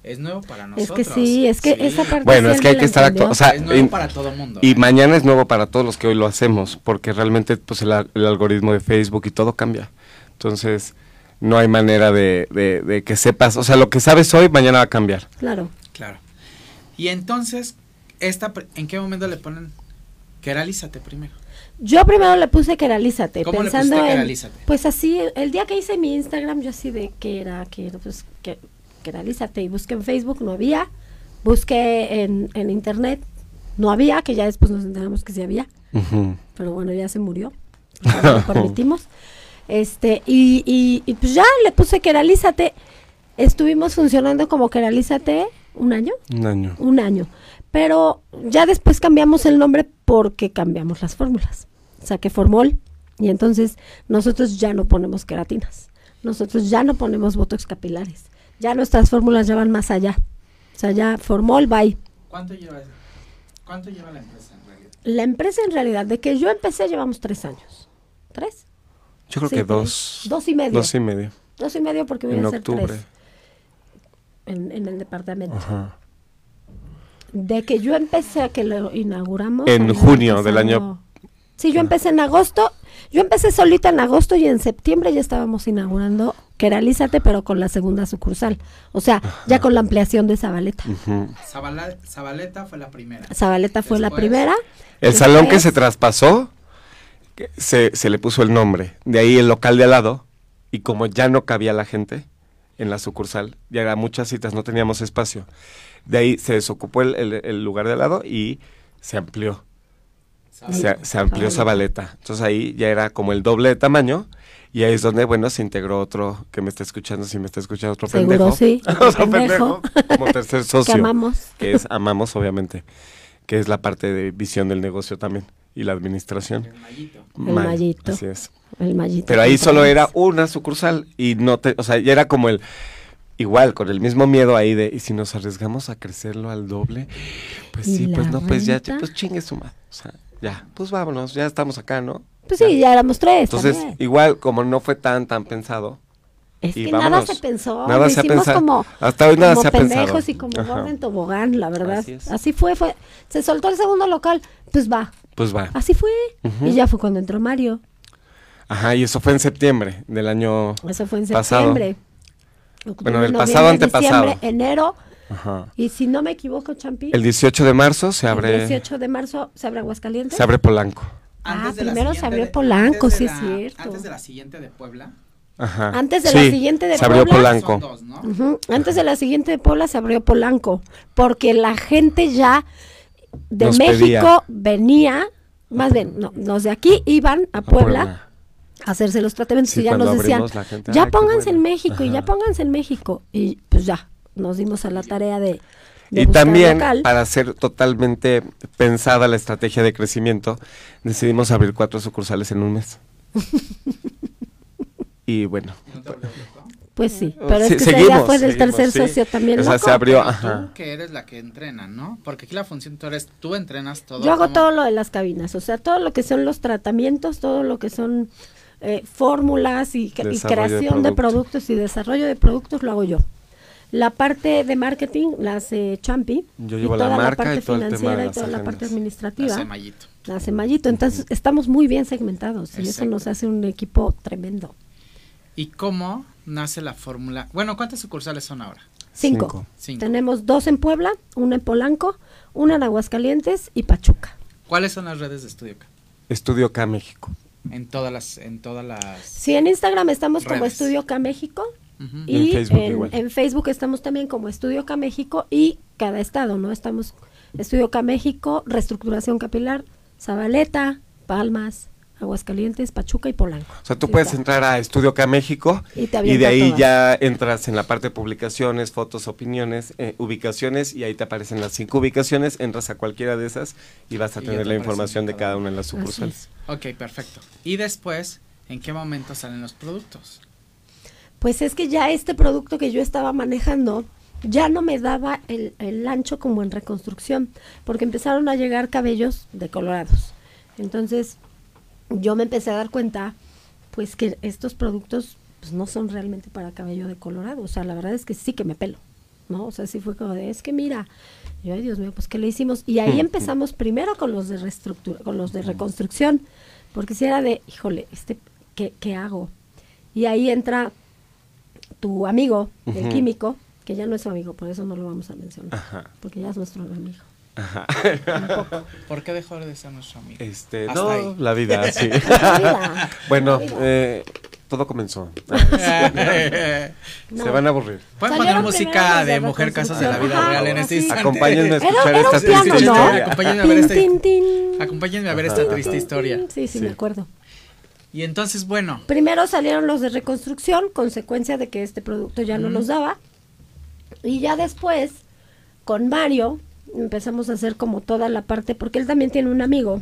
Es nuevo para Es nosotros. que sí, es que Sí. esa parte Bueno, es que hay que estar actuando. O sea, es nuevo y- para todo mundo. Y ¿eh? mañana es nuevo para todos los que hoy lo hacemos, porque realmente pues el, algoritmo de Facebook y todo cambia. Entonces, no hay manera de, de- de que sepas, o sea, lo que sabes hoy, mañana va a cambiar. Claro. Claro. Y entonces, esta, ¿en qué momento le ponen queralízate primero? Yo primero le puse que realízate, ¿Cómo le pensando pusiste en, queralízate? pues así, el día que hice mi Instagram, yo así de que era, que era, pues, que, queralízate, y busqué en Facebook, no había, busqué en, en internet, no había, que ya después nos enteramos que sí había, pero bueno, ya se murió, lo permitimos, este, y, y, y pues ya le puse que realízate, estuvimos funcionando como que realízate un año, Un año. un año. Pero ya después cambiamos el nombre porque cambiamos las fórmulas. Saqué formol y entonces nosotros ya no ponemos queratinas. Nosotros ya no ponemos botox capilares. Ya nuestras fórmulas ya van más allá. O sea, ya formol, bye. ¿Cuánto lleva, ¿Cuánto lleva la empresa en realidad? La empresa en realidad, de que yo empecé llevamos tres años. ¿Tres? Yo creo Sí, que dos. Dos y medio. Dos y medio. Dos y medio porque voy En a hacer octubre. tres en, en el departamento. Ajá. De que yo empecé a que lo inauguramos. En junio del año- Sí, yo empecé en agosto. Yo empecé solita en agosto y en septiembre ya estábamos inaugurando Queralízate, pero con la segunda sucursal. O sea, ya con la ampliación de Zabaleta. Zabala- Zabaleta fue la primera. Zabaleta fue la primera. El salón que se traspasó, que se, se le puso el nombre. De ahí el local de al lado. Y como ya no cabía la gente en la sucursal, ya eran muchas citas, no teníamos espacio. De ahí se desocupó el, el- el lugar de al lado y se amplió. Se, se amplió Zabaleta. Entonces ahí ya era como el doble de tamaño. Y ahí es donde, bueno, se integró otro que me está escuchando, si me está escuchando otro Seguro pendejo. sí, otro pendejo. Como tercer socio. Que amamos. Que es, amamos, obviamente. Que es la parte de visión del negocio también. Y la administración. El mallito. El mallito. Así es. El mallito. Pero ahí solo era una sucursal y no te, o sea, ya era como el igual con el mismo miedo ahí de y si nos arriesgamos a crecerlo al doble, pues ¿Y sí, pues no, pues ya, pues chingue su madre. O sea, ya, pues vámonos, ya estamos acá, ¿no? Pues sí, ya éramos tres. Entonces, también. igual como no fue tan tan pensado, Es y que nada vámonos. se pensó. Nada se pensado. como, Hasta hoy nada como se ha pendejos pensado. y como gordo en tobogán, la verdad. Así fue, fue. Se soltó el segundo local, pues va. pues va. Así fue. Y ya fue cuando entró Mario. Ajá, y eso fue en septiembre del año Eso fue en Pasado. Octubre, Bueno, del noviembre, pasado antepasado. enero. Ajá. Y si no me equivoco, Champi, El 18 de marzo se el abre 18 de marzo se abre Aguascalientes. se abre Polanco. Ah, primero se abrió Polanco, de sí es cierto. Antes de la siguiente de Puebla. Ajá. Antes de la siguiente de se abrió Puebla. Polanco. Antes de la siguiente de Puebla se abrió Polanco, porque la gente ya de Nos México pedía. venía, más bien, no, los de aquí iban a A Puebla, a hacerse los tratamientos Sí, y ya nos decían, gente, ya "Ay, qué pónganse en bueno". México y ya pónganse en México. Y pues ya, nos dimos a la tarea de... de Y también, local. para ser totalmente pensada la estrategia de crecimiento, decidimos abrir cuatro sucursales en un mes. y bueno, Pues sí, pero sí, es que seguimos, fue del seguimos, tercer sí. socio también. O sea, loco. se abrió, ajá. Tú que eres la que entrena, ¿no? Porque aquí la función tú eres, tú entrenas todo. Yo hago ¿cómo? todo lo de las cabinas, o sea, todo lo que son los tratamientos, todo lo que son eh, fórmulas y, y de creación de producto. productos y desarrollo de productos lo hago yo. La parte de marketing la hace Champi. Yo y llevo la toda marca parte y todo el tema de financiera y toda la parte administrativa. Hace mallito. La hace Mayito. Entonces, estamos muy bien segmentados y eso nos hace un equipo tremendo. ¿Y cómo nace la fórmula? Bueno, ¿cuántas sucursales son ahora? Cinco. Cinco. Cinco. Tenemos dos en Puebla, una en Polanco, una en Aguascalientes y Pachuca. ¿Cuáles son las redes de Estudio K? Estudio K México. En todas las, en todas las. Sí, en Instagram estamos como. Estudio K México. Y en Y Facebook en, igual. en Facebook estamos también como Estudio K México y cada estado, ¿no? Estamos Estudio K México, Reestructuración Capilar, Zabaleta, Palmas, Aguascalientes, Pachuca y Polanco. O sea, tú Sí, puedes está. entrar a Estudio K México Y te y, avienta de ahí todas. ya entras en la parte de publicaciones, fotos, opiniones, eh, ubicaciones y ahí te aparecen las cinco ubicaciones, entras a cualquiera de esas y vas a Y tener te la información de cada una. de las sucursales. Ok, perfecto. Y después, ¿en qué momento salen los productos? Pues es que ya este producto que yo estaba manejando ya no me daba el, el ancho como en reconstrucción, porque empezaron a llegar cabellos decolorados. Entonces yo me empecé a dar cuenta, pues que estos productos pues, no son realmente para cabello decolorado. O sea, la verdad es que sí que me pelo, ¿no? O sea, sí fue como de, es que mira, yo, ay Dios mío, pues ¿qué le hicimos? Y ahí empezamos primero con los de reestructura, con los de reconstrucción, porque si era de, híjole, este, ¿qué, qué hago? Y ahí entra tu amigo, el químico, que ya no es su amigo, por eso no lo vamos a mencionar, Ajá. porque ya es nuestro amigo. Ajá. Un poco. ¿Por qué dejó de ser nuestro amigo? Este, Hasta no, ahí. la vida, sí. La vida, bueno, la vida. eh, todo comenzó. No. Se van a aburrir. Pueden poner música los de de mujer casos de la vida real en este instante. Acompáñenme a escuchar era esta piano, triste ¿no? historia. Acompáñenme a ver este- tin, tin. Acompáñenme a ver Ajá. esta triste historia. Sí, sí, Sí. me acuerdo. Y entonces, bueno, Primero salieron los de reconstrucción, consecuencia de que este producto ya no nos daba. Y ya después, con Mario, empezamos a hacer como toda la parte, porque él también tiene un amigo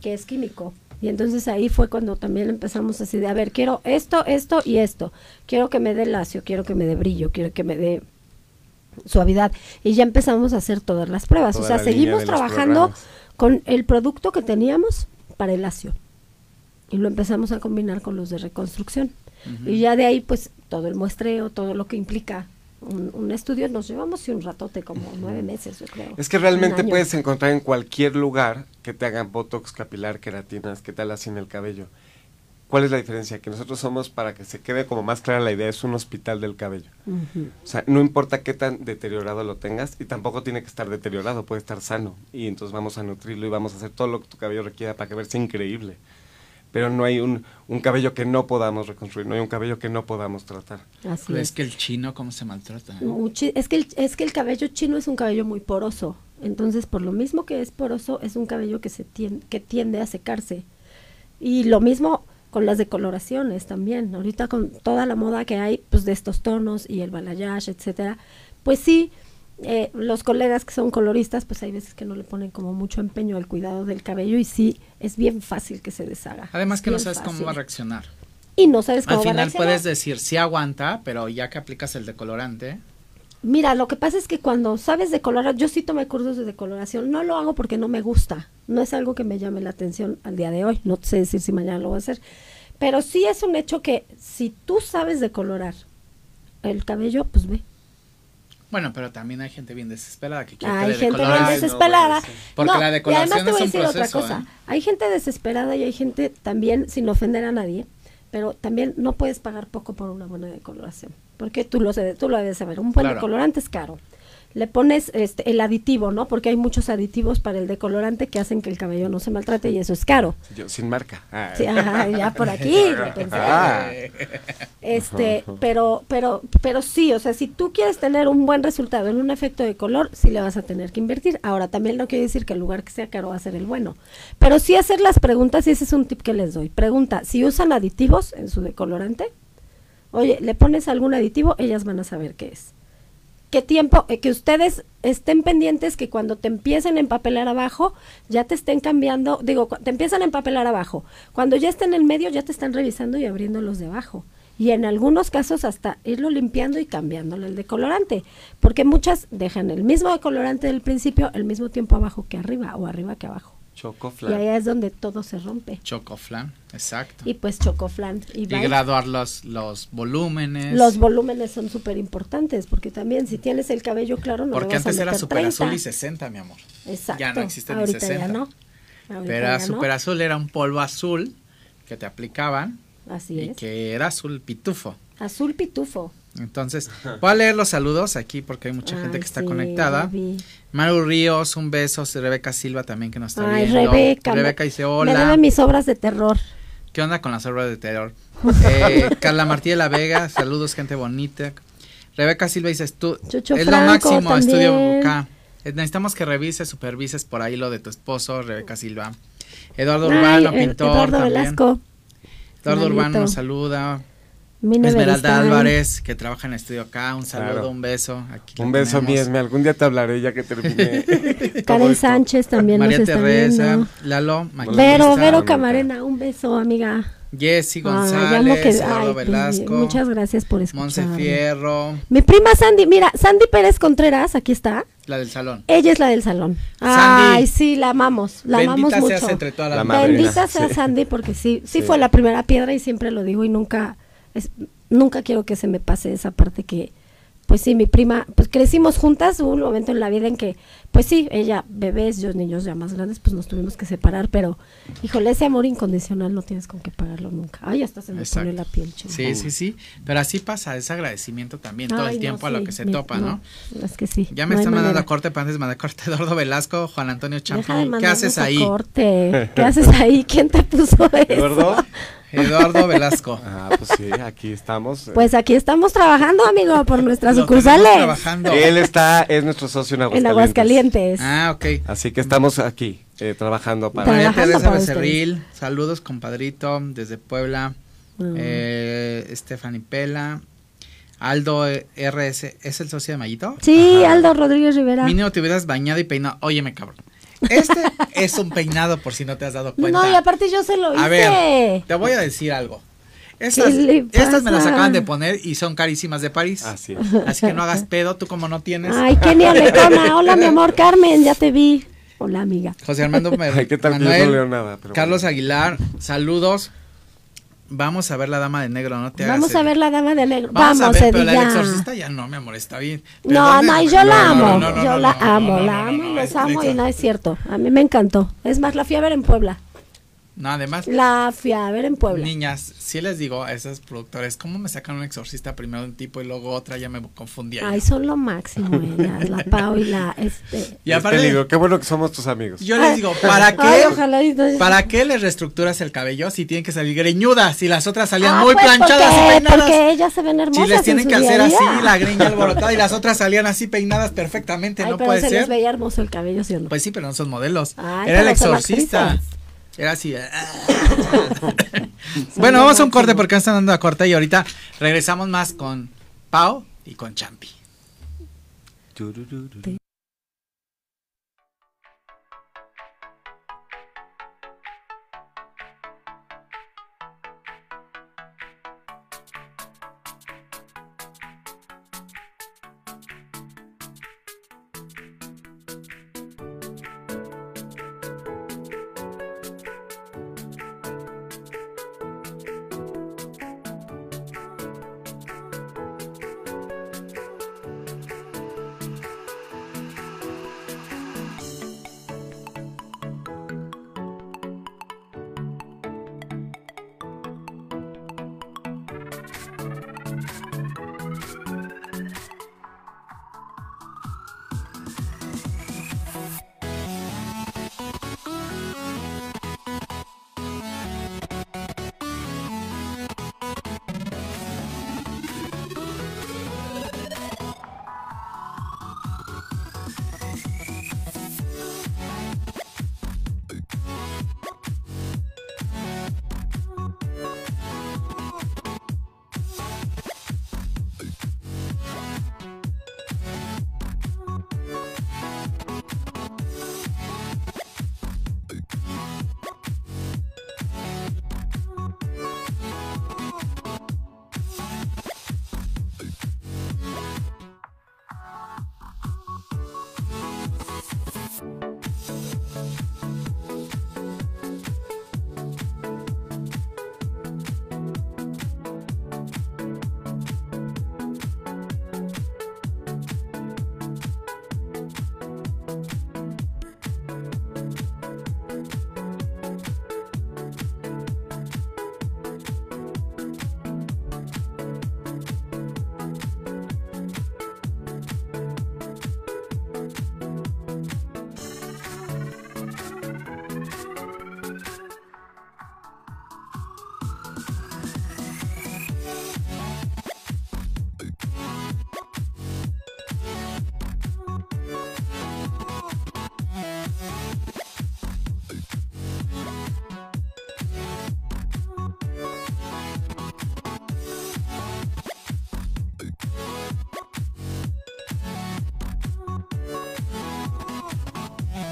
que es químico. Y entonces ahí fue cuando también empezamos así de, a ver, quiero esto, esto y esto. Quiero que me dé lacio, quiero que me dé brillo, quiero que me dé suavidad. Y ya empezamos a hacer todas las pruebas. Toda o sea, seguimos trabajando con el producto que teníamos para el lacio. Y lo empezamos a combinar con los de reconstrucción. Y ya de ahí, pues, todo el muestreo, todo lo que implica un, un estudio, nos llevamos sí, un ratote, como nueve meses, yo creo. Es que realmente puedes encontrar en cualquier lugar que te hagan botox capilar, queratinas, que tal así en el cabello. ¿Cuál es la diferencia? Que nosotros somos, para que se quede como más clara la idea, es un hospital del cabello. O sea, no importa qué tan deteriorado lo tengas y tampoco tiene que estar deteriorado, puede estar sano. Y entonces vamos a nutrirlo y vamos a hacer todo lo que tu cabello requiera para que verse increíble. Pero no hay un, un cabello que no podamos reconstruir, no hay un cabello que no podamos tratar. Así es es. que el chino, ¿cómo se maltrata? Muchi- es, que el, es que el cabello chino es un cabello muy poroso. Entonces, por lo mismo que es poroso, es un cabello que, se tien- que tiende a secarse. Y lo mismo con las decoloraciones también. Ahorita con toda la moda que hay, pues de estos tonos y el balayage, etcétera, pues sí, eh, los colegas que son coloristas, pues hay veces que no le ponen como mucho empeño al cuidado del cabello y sí, es bien fácil que se deshaga. Además que no sabes cómo va a reaccionar. Y no sabes cómo Al va a final reaccionar. puedes decir, sí aguanta, pero ya que aplicas el decolorante, Mira, lo que pasa es que cuando sabes decolorar, yo sí tomé cursos de decoloración, no lo hago porque no me gusta, no es algo que me llame la atención al día de hoy, no sé decir si mañana lo voy a hacer, pero sí es un hecho que si tú sabes decolorar el cabello, pues ve. Bueno, pero también hay gente bien desesperada que quiere Hay que gente bien no, desesperada. bueno, sí. Porque la y decoloración además te voy a es un decir otra cosa. ¿eh? Hay gente desesperada y hay gente también, sin ofender a nadie, pero también no puedes pagar poco por una buena decoloración. Porque tú lo, sé- tú lo debes saber. Un buen Claro. decolorante es caro. Le pones este, el aditivo, ¿no? Porque hay muchos aditivos para el decolorante que hacen que el cabello no se maltrate y eso es caro. Yo, sin marca. Ah. Sí, ajá, ya por aquí, pensé. Ah. Este, pero, pero, pero sí, o sea, si tú quieres tener un buen resultado en un efecto de color, sí le vas a tener que invertir. Ahora, también no quiere decir que el lugar que sea caro va a ser el bueno. Pero sí hacer las preguntas, y ese es un tip que les doy. Pregunta, si usan aditivos en su decolorante, oye, le pones algún aditivo, ellas van a saber qué es. ¿Qué tiempo? Eh, que ustedes estén pendientes que cuando te empiecen a empapelar abajo, ya te estén cambiando, digo, te empiezan a empapelar abajo. Cuando ya estén en medio, ya te están revisando y abriendo los de abajo. Y en algunos casos hasta irlo limpiando y cambiándole el decolorante. Porque muchas dejan el mismo decolorante del principio el mismo tiempo abajo que arriba o arriba que abajo. Y Chocoflan. allá es donde todo se rompe. Chocoflan, exacto. Y pues chocoflan. Y, Y graduar los, los volúmenes. Los volúmenes son súper importantes porque también si tienes el cabello claro no porque antes era super 30. azul y 60, mi amor. Exacto. Ya no existe ni Ahorita 60. ya no. Ahorita Pero ya no. super azul, era un polvo azul que te aplicaban Así y es. que era azul pitufo. Azul pitufo. Entonces, voy a leer los saludos aquí porque hay mucha gente Ay, que está sí, conectada. Maru Ríos, un beso. Rebeca Silva también que nos está Ay, viendo. Rebeca. me- Rebeca dice Me hola. debe mis obras de terror. ¿Qué onda con las obras de terror? Eh, Carla Martí de la Vega, saludos, gente bonita. Rebeca Silva dice, tú, Chucho es lo Franco máximo, estudio también. acá. Eh, Necesitamos que revises, supervises por ahí lo de tu esposo, Rebeca Silva. Eduardo Ay, Urbano, eh, pintor Eduardo también. Velasco. Eduardo Manito. Urbano nos saluda. Mine Esmeralda Beristain. Álvarez, que trabaja en el estudio acá, un saludo, Claro. un beso. Aquí la Un beso, mi. Esme. Algún día te hablaré ya que termine. Karen. Sánchez también María nos está Teresa, viendo. Lalo, Vero, Vero. Camarena, un beso, amiga. Jessy González, que- ay, pues, Velasco, Muchas gracias por Monse escuchar. Fierro, Mi prima Sandy, mira, Sandy Pérez Contreras, aquí está. la del salón. Ella es la del salón. Sandy. Ay, sí, la amamos, la amamos Bendita mucho. seas entre todas La las madrina. Bendita sea Sí. Sandy porque sí, sí, Sí. fue la primera piedra y siempre lo digo y nunca, es- nunca quiero que se me pase esa parte que, pues sí, mi prima, pues crecimos juntas, hubo un momento en la vida en que, pues sí, ella, bebés, yo niños ya más grandes, pues nos tuvimos que separar, pero, híjole, ese amor incondicional no tienes con qué pagarlo nunca. Ay, hasta se me Exacto. pone la piel china. Sí, sí, sí. Pero así pasa, es agradecimiento también todo Ay, el no, tiempo a lo sí, que se mi- topa, ¿no? Es que sí. Ya me no están mandando manera. a corte, para antes de mandar corte Eduardo Velasco, Juan Antonio Champón. ¿Qué haces a ahí? corte. ¿Qué haces ahí? ¿Quién te puso eso? ¿Eduardo? Eduardo Velasco. Ah, pues sí, aquí estamos. Pues aquí estamos trabajando, amigo, por nuestras tenemos sucursales. trabajando. Él está, es nuestro socio en En Aguascalientes. Aguascalientes. Ah, ok. Así que estamos aquí, eh, trabajando para... María Trabajando Teresa para Becerril, saludos compadrito desde Puebla. Eh, Stephanie Pela. Aldo eh, RS, ¿es el socio de Mayito? Sí, Aldo Rodríguez Rivera. Mínimo te hubieras bañado y peinado. Óyeme, cabrón. Este es un peinado por si no te has dado cuenta. No, y aparte yo se lo hice. A ver, te voy a decir algo. Estas, ¿Qué le estas me las acaban de poner y son carísimas de París. Así es. Así que no hagas pedo, tú como no tienes. Ay, Kenia Lecona. Hola, mi amor, Carmen, ya te vi. Hola, amiga. José Armando Ay, ¿qué tal yo Manuel, no leo nada? Pero Carlos bueno. Aguilar, saludos. Vamos a ver la dama de negro, no te hagas Vamos a el- ver la dama de negro. Vamos, Vamos, a ver, pero la exorcista ya no, mi amor, está bien. No, no, yo la amo, yo la amo, la amo y los amo y no es cierto. A mí me encantó. Es más, la fui a ver en Puebla. No, además, La fui a ver en Puebla. niñas, si les digo a esos productores, ¿cómo me sacan un exorcista primero de un tipo y luego otra? Ya me confundí. ahí. Ay, son lo máximo ellas, la Pau y la, este... y aparte, peligro, qué bueno que somos tus amigos. yo les digo, ¿para qué? Ay, ojalá y no- ¿Para qué les reestructuras el cabello si tienen que salir greñudas? Si las otras salían Ah, muy pues, planchadas porque, y peinadas. Porque ellas se ven hermosas Si les en tienen su que día hacer así, la greña alborotada y las otras salían así peinadas perfectamente, Ay, no pero puede se les ser. veía hermoso el cabello, ¿sí o no? Pues sí, pero no son modelos. Ay, Era el exorcista. Era así. ah. bueno, vamos a un corte porque están dando a corte y ahorita regresamos más con Pau y con Champi.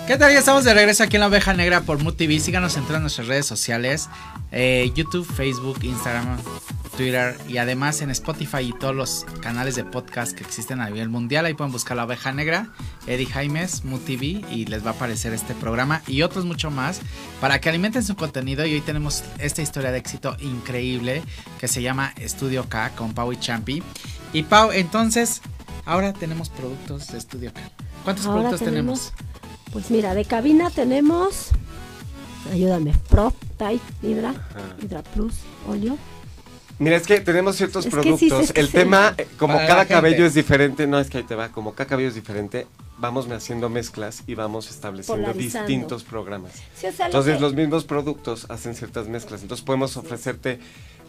¿Qué tal? Ya estamos de regreso aquí en la Oveja Negra por MUTV. Síganos en todas nuestras redes sociales: eh, YouTube, Facebook, Instagram, Twitter y además en Spotify y todos los canales de podcast que existen a nivel mundial. Ahí pueden buscar la Oveja Negra, Eddie Jaimes, MUTV y les va a aparecer este programa y otros mucho más para que alimenten su contenido. Y hoy tenemos esta historia de éxito increíble que se llama Estudio K con Pau y Champi. Y Pau, entonces, ahora tenemos productos de Estudio K. ¿Cuántos Ahora productos tenemos? Pues mira, de cabina tenemos, ayúdame, Pro, Type, Hydra, Hydra Plus, Olio. Mira, es que tenemos ciertos Es productos. sí, es que el sí. tema, eh, como Para cada cabello es diferente, no es que ahí te va, como cada cabello es diferente, vamos haciendo mezclas y vamos estableciendo distintos programas. Sí, o sea, lo Entonces que- los mismos productos hacen ciertas mezclas. Entonces podemos ofrecerte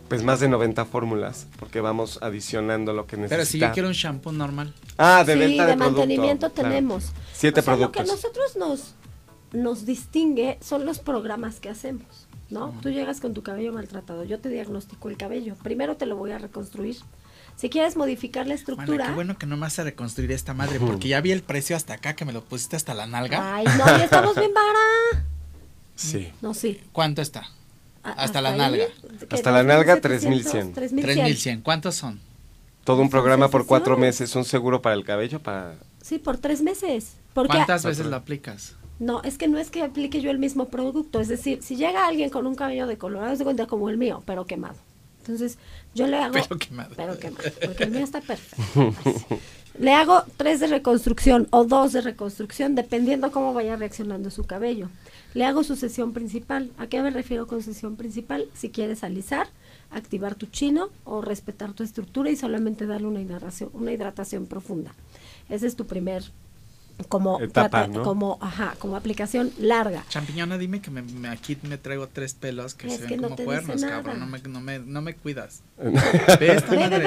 pues más de 90 fórmulas porque vamos adicionando lo que necesita. Pero si yo quiero un shampoo normal. Ah, de sí, venta de, de producto, mantenimiento claro. tenemos. Siete O sea, productos. Lo que nosotros nos, nos distingue son los programas que hacemos, ¿no? Tú llegas con tu cabello maltratado, yo te diagnostico el cabello. Primero te lo voy a reconstruir. Si quieres modificar la Bueno, estructura. qué bueno que no me vas a reconstruir esta madre, porque ya vi el precio hasta acá, que me lo pusiste hasta la nalga. Ay, no, ya estamos bien para. Sí. No, sí. ¿Cuánto está? A- Hasta la ahí, nalga. Hasta la nalga, 2700, 3100. 3100. ¿Cuántos son? Todo un programa por cuatro meses, un seguro para el cabello, para... Sí, por tres meses. Porque ¿Cuántas veces lo aplicas? No, es que no es que aplique yo el mismo producto. Es decir, si llega alguien con un cabello de colorado, es de cuenta como el mío, pero quemado. Entonces, yo le hago. Pero quemado. Pero quemado. Porque el mío está perfecto. Así. Le hago tres de reconstrucción o dos de reconstrucción, dependiendo cómo vaya reaccionando su cabello. Le hago su sesión principal. ¿A qué me refiero con sesión principal? Si quieres alisar, activar tu chino o respetar tu estructura y solamente darle una hidratación, una hidratación profunda. Ese es tu primer como Etapa, trata- ¿no? como ajá, como aplicación larga. Champiñona, dime que me, me- aquí me traigo tres pelos que Es se que ven no como te dice cuernos, nada. cabrón. No me, no me, no me cuidas. Ve esta Ve, madre. ve,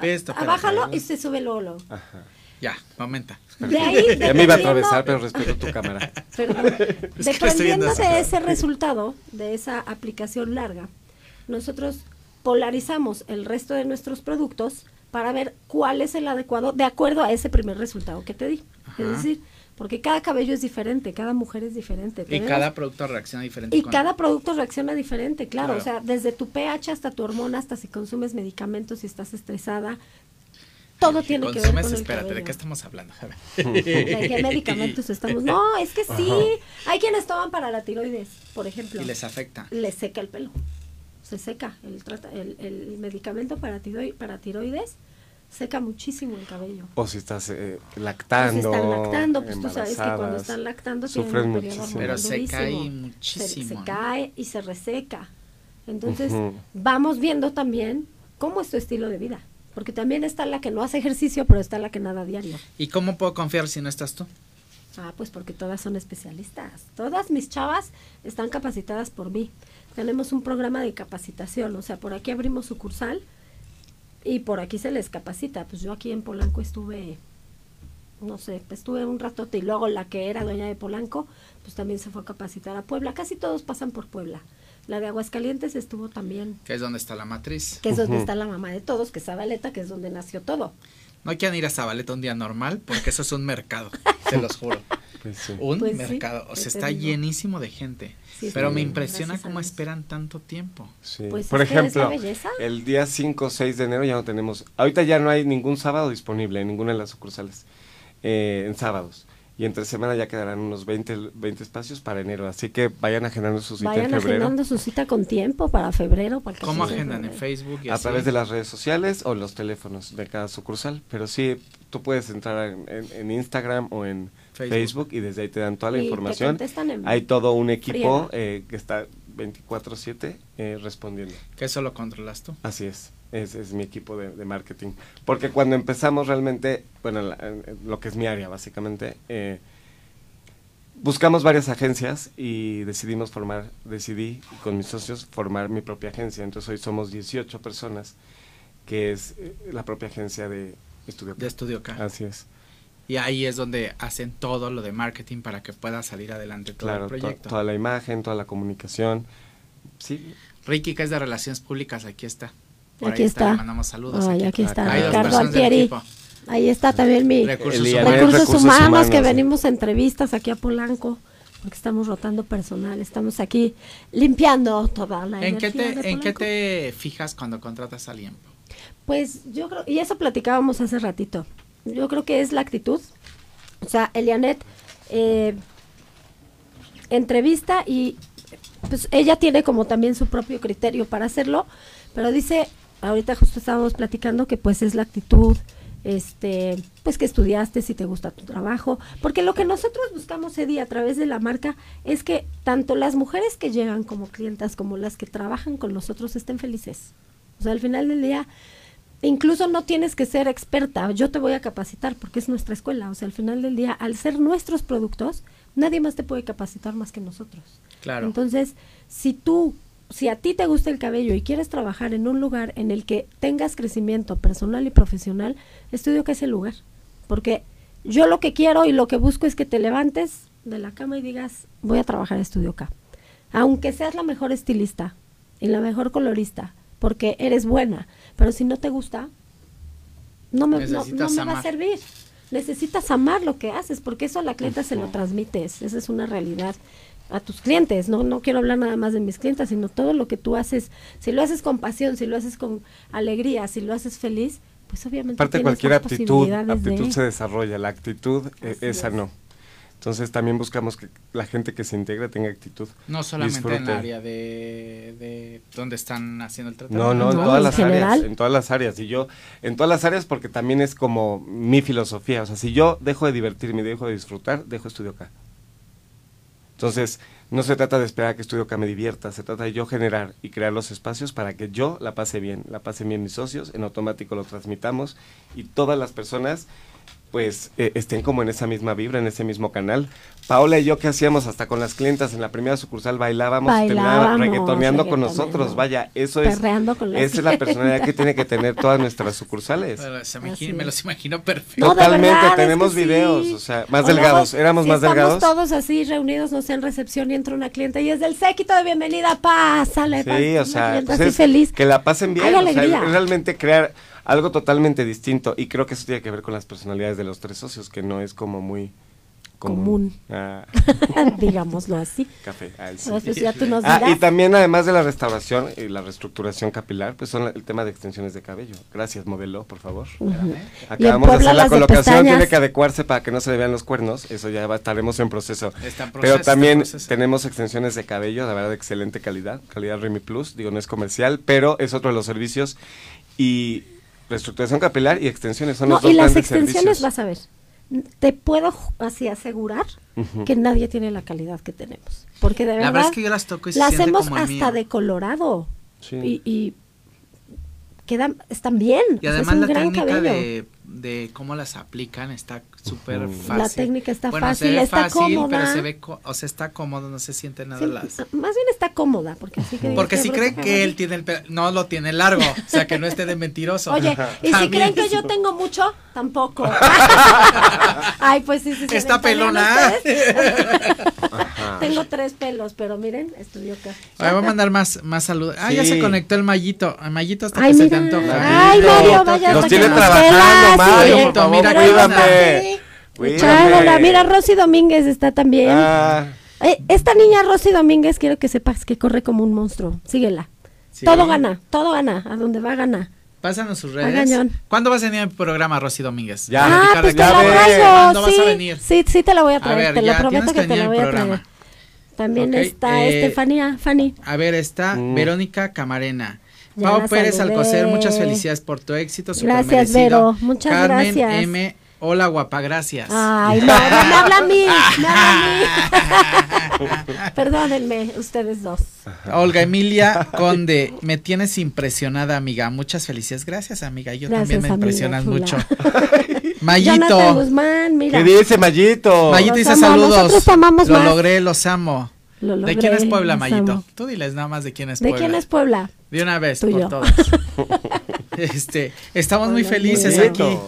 ve. Ve. Abájalo y se sube luego. luego. Ajá. Ya, aumenta. De ahí, Ya me iba a dependiendo- atravesar, pero respeto tu cámara. Perdón. Dependiendo de ese resultado, de esa aplicación larga, nosotros polarizamos el resto de nuestros productos para ver cuál es el adecuado de acuerdo a ese primer resultado que te di. Ajá. Es decir, porque cada cabello es diferente, cada mujer es diferente. Y cada producto reacciona diferente. y con- cada producto reacciona diferente, claro, Claro. O sea, desde tu pH hasta tu hormona, hasta si consumes medicamentos, si estás estresada. Todo Si tiene que ver con el espérate, ¿de cabello. qué estamos hablando? ¿De qué medicamentos estamos? No, es que sí. Hay quienes toman para la tiroides, por ejemplo. Y les afecta. Les seca el pelo. Se seca. El, trata, el, el medicamento para, tiroi- para tiroides seca muchísimo el cabello. O si estás eh, Si lactando, están lactando, pues tú sabes que cuando están lactando tienen sufren un periodo muchísimo. Pero se durísimo. cae Se- muchísimo, Se, ¿no? cae y se reseca. Entonces, vamos viendo también cómo es tu estilo de vida. Porque también está la que no hace ejercicio, pero está la que nada diario. ¿Y cómo puedo confiar si no estás tú? Ah, pues porque todas son especialistas. Todas mis chavas están capacitadas por mí. Tenemos un programa de capacitación, o sea, por aquí abrimos sucursal y por aquí se les capacita. Pues yo aquí en Polanco estuve, no sé, estuve un ratote y luego la que era dueña de Polanco, pues también se fue a capacitar a Puebla. Casi todos pasan por Puebla. La de Aguascalientes estuvo también, Que es donde está la matriz. que es donde está la mamá de todos, que es Zabaleta, que es donde nació todo. No quieran ir a Zabaleta un día normal, porque eso es un mercado, te los juro. Pues sí. Un Pues sí, mercado. O ¿qué sea, está digo? llenísimo de gente. Sí, Pero sí, me impresiona cómo esperan tanto tiempo. Sí. Pues Por ejemplo, el día 5 o 6 de enero ya no tenemos. Ahorita ya no hay ningún sábado disponible en ninguna de las sucursales. eh, en sábados. Y entre semana ya quedarán unos 20, 20 espacios para enero. Así que vayan agendando su cita Vayan en febrero. agendando su cita con tiempo para febrero. Para ¿Cómo 14 de agendan? ¿En. Facebook? Y A así? través de las redes sociales o los teléfonos de cada sucursal. Pero sí, tú puedes entrar en, en- en Instagram o en Facebook. Facebook. y desde ahí te dan toda la Y información. Hay todo un equipo eh, que está 24/7 eh, respondiendo. Que eso lo controlas tú. Así es, es, es mi equipo de, de marketing. Porque cuando empezamos realmente, bueno, la- en lo que es mi área básicamente, eh, buscamos varias agencias y decidimos formar, decidí con mis socios formar mi propia agencia. Entonces hoy somos 18 personas, que es eh, la propia agencia de Estudio De Estudio K. Así es, Y ahí es donde hacen todo lo de marketing para que pueda salir adelante todo claro, el to- proyecto. toda la imagen, toda la comunicación. Sí, Ricky, que es de Relaciones Públicas, aquí está. Por Aquí ahí está. Le mandamos saludos. Ay, aquí está. Hay Ricardo Altieri. Ahí está también mi Recursos humanos. Recursos, recursos humanos, humanos, que sí. venimos a entrevistas aquí a Polanco, porque estamos rotando personal, estamos aquí limpiando toda la ¿En qué, energía de te, ¿En qué te fijas cuando contratas a alguien? Pues yo creo, y eso platicábamos hace ratito, yo creo que es la actitud. O sea, Elianet eh, entrevista y pues ella tiene como también su propio criterio para hacerlo, pero dice, ahorita justo estábamos platicando que pues es la actitud, este, pues que estudiaste, si te gusta tu trabajo, porque lo que nosotros buscamos, Eddie, a través de la marca, es que tanto las mujeres que llegan como clientas, como las que trabajan con nosotros estén felices. O sea, al final del día, incluso no tienes que ser experta, yo te voy a capacitar porque es nuestra escuela. O sea, al final del día, al ser nuestros productos, nadie más te puede capacitar más que nosotros. Claro. Entonces, si tú, si a ti te gusta el cabello y quieres trabajar en un lugar en el que tengas crecimiento personal y profesional, estudio que es el lugar. Porque yo lo que quiero y lo que busco es que te levantes de la cama y digas, voy a trabajar a Estudio K. Aunque seas la mejor estilista y la mejor colorista, porque eres buena, pero si no te gusta, no me, no- no Necesitas me va a servir. Necesitas amar lo que haces, porque eso a la clienta se lo transmites. Esa es una realidad a tus clientes. No, no quiero hablar nada más de mis clientes, sino todo lo que tú haces. Si lo haces con pasión, si lo haces con alegría, si lo haces feliz, pues obviamente. Aparte cualquier más aptitud, de- aptitud se desarrolla, la actitud eh, Así esa es. no. Entonces también buscamos que la gente que se integre tenga actitud. No solamente en el área de, de donde están haciendo el No, tratamiento. no, en No, todas en las general. áreas, en todas las áreas. Y yo, en todas las áreas porque también es como mi filosofía. O sea, si yo dejo de divertirme y dejo de disfrutar, dejo estudio acá. Entonces, no se trata de esperar a que estudio acá me divierta, se trata de yo generar y crear los espacios para que yo la pase bien, la pasen bien mis socios, en automático lo transmitamos y todas las personas pues eh, estén como en esa misma vibra, en ese mismo canal. Paola y yo, ¿qué hacíamos? Hasta con las clientas en la primera sucursal bailábamos, Bailábamos, reggaetoneando con nosotros. Vaya, eso es, Perreando con las esa es la personalidad que tiene que tener todas nuestras sucursales. Me, los imagino perfecto. No, de Totalmente, verdad, es que tenemos sí. videos, o sea, más O delgados, éramos si más estamos delgados. todos así reunidos, no sé, en recepción y entra una cliente y es del séquito de bienvenida, pásale. Sí, pásale, o sea, clienta pues así es feliz. que la pasen bien, Hay o sea, alegría. es realmente crear algo totalmente distinto y creo que eso tiene que ver con las personalidades de los tres socios, que no es como muy Común. Ah, digámoslo así. café. ah, sí. Pues, pues ya tú nos Ah, y también además de la restauración y la reestructuración capilar, pues son el tema de extensiones de cabello. Gracias, modelo, por favor. Acabamos de hacer la colocación, tiene que adecuarse para que no se le vean los cuernos, eso ya va- estaremos en proceso. Está en proceso, Pero también proceso. tenemos extensiones de cabello, la verdad de excelente calidad, calidad Remy Plus, digo no es comercial, pero es otro de los servicios y reestructuración capilar y extensiones son No, los dos y las grandes extensiones servicios. vas a ver. Te puedo así asegurar que nadie tiene la calidad que tenemos. Porque de La verdad, verdad es que yo las toco y se hacemos como el hasta mío. de colorado. Sí. Y, y quedan, están bien. Y o sea, además es un la gran técnica cabello. de, de cómo las aplican está súper fácil. La técnica está Bueno, fácil, se ve está fácil, cómoda. pero se ve, co- o sea, está cómodo, no se siente nada Sí, las... Más bien está cómoda, porque así que Porque si creen que él tiene el pelo, no lo tiene largo, o sea, que no esté de mentiroso. Oye, y si creen que yo tengo mucho, tampoco. Ay, pues sí, sí. Está pelona. ustedes. tengo tres pelos, pero miren, estudió acá. Ay, voy a mandar más, más saludos. Ah, ya se conectó el Mallito. El Mallito hasta Ay, que se mira. te antoja. Ay. Mario, vaya. Nos tiene trabajando, Mario, sí. por favor, Mira, cuídame. Echádola. Mira, Rosy Domínguez está también. Ah, Eh, esta niña Rosy Domínguez, quiero que sepas que corre como un monstruo. Síguela. Sí. Todo gana, todo gana. A donde va, gana. Pásanos sus redes. cañón. ¿Cuándo vas a venir al programa, Rosy Domínguez? Ya. ah, pues de te la traigo. ¿Cuándo sí, vas a venir? sí, sí te la voy a traer. ver, te ya, lo prometo que, que te la voy a programa. traer. También Ok, está eh, Estefanía, Fanny. A ver, está Mm. Verónica Camarena. Ya Pau Pérez saludé. Alcocer, muchas felicidades por tu éxito. Gracias, merecido. Vero, muchas Carmen gracias. M. Hola, guapa, gracias. Ay, no, no me habla a mí, me habla a mí. Perdónenme, ustedes dos. Olga Emilia Conde, me tienes impresionada, amiga. Muchas felicidades. Gracias, amiga. Yo Gracias, también me impresionas chula. mucho. Mayito. Guzmán, mira. ¿Qué dice Mayito? Mayito Los dice amo, saludos. amamos Lo más. logré, los amo. Lo ¿De quién es Puebla, Mayito? amo. Tú diles nada más de quién es ¿De Puebla. quién es Puebla? De una vez, Tuyo. por todas. este, estamos muy felices Mayito. aquí.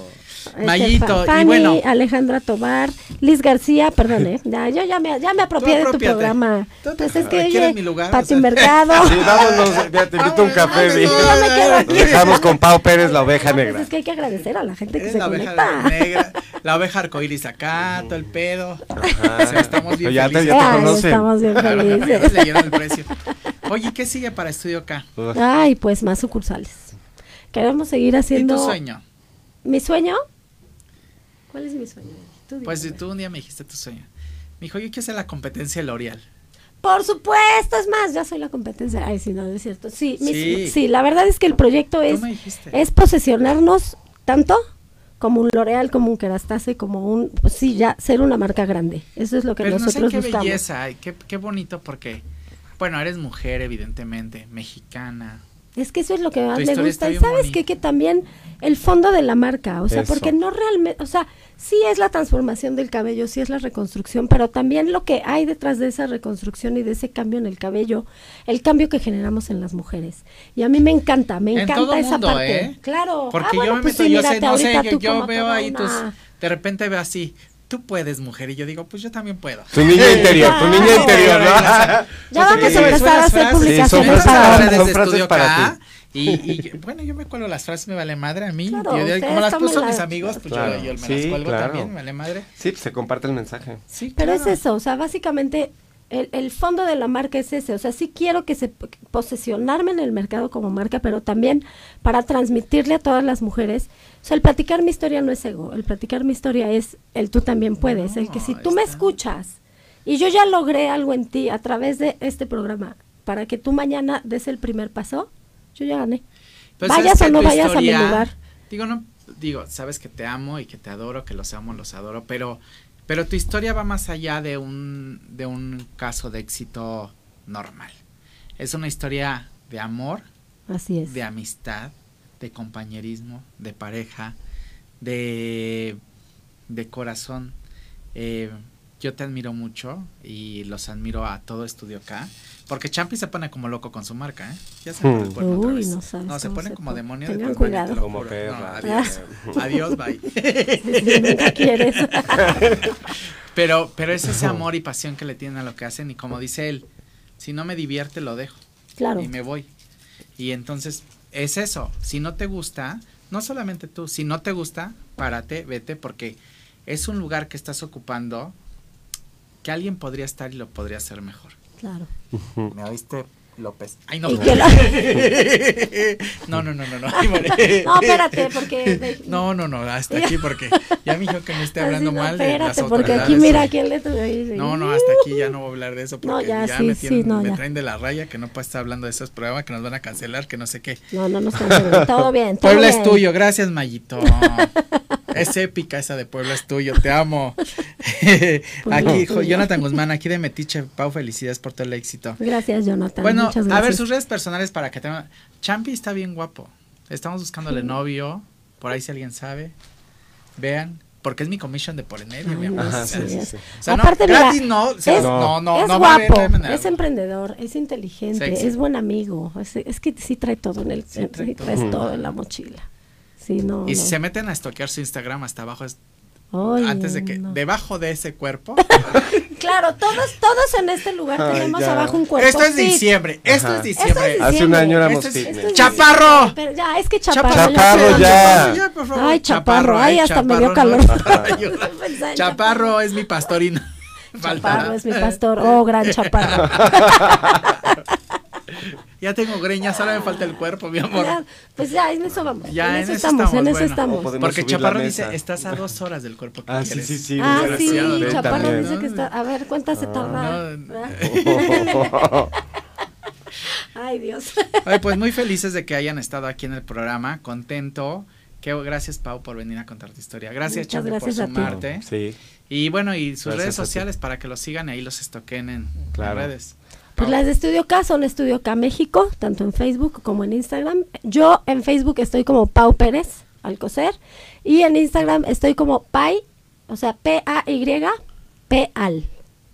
Este, Mayito, Fa- y bueno. Alejandra Tobar, Liz García, perdón, ¿eh? Ya, yo ya me, ya me apropié de tu programa. Tú te- Pues es que, ¿quieres oye, mi lugar? Pati O sea. Mercado. Sí, vámonos, ya te invito un café. Yo me quedo aquí. Nos dejamos con Pau Pérez, la oveja No, pues negra. es que hay que agradecer a la gente que Eres se la oveja conecta. negra, la oveja arcoíris acá, todo el pedo. Ajá. O sea, estamos bien Ya te- felices. ya te Ay, conocen. estamos bien felices. leyeron el precio. Oye, ¿qué sigue para Estudio acá? Ay, pues más sucursales. Queremos seguir ¿Y haciendo. tu sueño? ¿Mi sueño? ¿Cuál es mi sueño? Tú Pues ver. tú un día me dijiste tu sueño. Me dijo, yo quiero hacer la competencia de L'Oreal. Por supuesto, es más, ya soy la competencia. Ay, sí, no, no es cierto. Sí, mi- Sí. la verdad es que el proyecto es, es posesionarnos tanto como un L'Oreal, como un Kerastase, como un, pues sí, ya ser una marca grande. Eso es lo que Pero no sé nosotros qué buscamos. belleza, ay, qué, qué bonito porque, bueno, eres mujer evidentemente, mexicana. Es que eso es lo que más historia gusta. Y sabes qué? que también el fondo de la marca, o sea, Eso. porque no realmente, o sea, sí es la transformación del cabello, sí es la reconstrucción, pero también lo que hay detrás de esa reconstrucción y de ese cambio en el cabello, el cambio que generamos en las mujeres. Y a mí me encanta, me En encanta todo esa mundo, parte. ¿eh? Claro. Porque Ah, bueno, yo me pues meto, sí, yo sé, no sé, yo veo ahí tus, de repente veo así, tú puedes mujer, y yo digo, pues yo también puedo. Tu niña interior, tu niña interior, ¿no? Ya vamos a empezar a hacer frases, publicaciones para las hombres. redes Son de frases para ti. Y, y, bueno, yo me cuelgo las frases, me vale madre a mí. Claro, yo, ustedes como las puso mis amigos, pues Claro. yo, yo me Sí, las cuelgo claro. también, me vale madre. Sí, pues se comparte el mensaje. Sí, Pero claro. es eso, o sea, básicamente el, el fondo de la marca es ese, o sea, sí quiero que se posesionarme en el mercado como marca, pero también para transmitirle a todas las mujeres, o sea, el platicar mi historia no es ego, el platicar mi historia es el tú también puedes, el que si tú me escuchas y yo ya logré algo en ti a través de este programa, para que tú mañana des el primer paso, yo ya gané. Pues, vayas ¿sabes o no vayas a mi lugar. Digo, no, digo, sabes que te amo y que te adoro, que los amo, los adoro, pero, pero tu historia va más allá de un, de un caso de éxito normal. Es una historia de amor, Así es. de amistad, de compañerismo, de pareja, de, de corazón. Eh, yo te admiro mucho y los admiro a todo estudio acá. Porque Champi se pone como loco con su marca, ¿eh? Ya se pone otra Uy, vez. no sabes No, se pone se como demonio. Tengan después, cuidado. Como perra. No, adiós. adiós, bye. Quieres. pero, pero es ese amor y pasión que le tienen a lo que hacen y como dice él, si no me divierte lo dejo claro. y me voy. Y entonces es eso, si no te gusta, no solamente tú, si no te gusta, párate, vete porque es un lugar que estás ocupando que alguien podría estar y lo podría hacer mejor. Claro. ¿Me oíste, López? Ay, no. Y que no, no, no, no, no. Ay. No, espérate, porque... No, no, no, hasta aquí porque ya me dijo que no esté Así hablando no, mal de las espérate, porque aquí autoridades. mira quién le tuve. No, no, hasta aquí ya no voy a hablar de eso porque No, ya, ya, sí, me, sí, tienen, no, me ya. traen de la raya que no puedo estar hablando de esos programas que nos van a cancelar, que no sé qué. No, no nos cancelan. Todo bien, todo Puebla bien. es tuyo, gracias Mayito. es épica esa de Puebla es tuyo, te amo. Puebla aquí. Jonathan Guzmán, aquí de Metiche, Pau, felicidades por todo el éxito. Gracias, Jonathan. Bueno, Muchas a ver sus redes personales para que tengan. Champi está bien guapo. Estamos buscándole novio. Por ahí si alguien sabe. Vean. Porque es mi commission de por en medio, mi amor. no, Ajá, O sea, sí, sí, es. sí. o sea, no, mira, es, no, no, es no va a haber- guapo, va a haber es emprendedor, es inteligente, Sexy. es buen amigo. Es, es que sí trae todo en el, Sí, sí trae todo. traes todo en la mochila. Sí, no. Y si se meten a estoquear su Instagram hasta abajo es Ay, antes de que no. debajo de ese cuerpo. Claro, todos, todos en este lugar Ay, tenemos ya. abajo un cuerpo. esto es fit. diciembre, esto Ajá. es diciembre. Esto es Hace un año éramos es- fitness. ¡Chaparro! Pero ya, es que chaparro. Chaparro, ya. Ay, chaparro, ay, hasta me dio chaparro, calor. no, Chaparro es mi pastorino. Chaparro es mi pastor. Oh, gran chaparro. Ya tengo greñas, ahora me falta el cuerpo, mi amor. Ya, pues ya, en eso vamos. Ya, en, eso estamos, en eso bueno. estamos. Porque Chaparro dice, estás a dos horas del cuerpo que Ah, sí, quieres. sí, sí. Ah, sí, Ven Chaparro también. dice que está. A ver, ¿cuántas se tarda? No. Ay, Dios. Ay, pues muy felices de que hayan estado aquí en el programa, contento. Que gracias Pau por venir a contar tu historia. Gracias Champi por sumarte. Sí. Y bueno, y sus Gracias redes sociales para que los sigan y ahí los estoquen en, en Claro. redes. Pues Pau. las de Estudio K son Estudio K México, tanto en Facebook como en Instagram. Yo en Facebook estoy como Pau Pérez Alcocer y en Instagram estoy como Pai, o sea, P-A-Y, P-Al.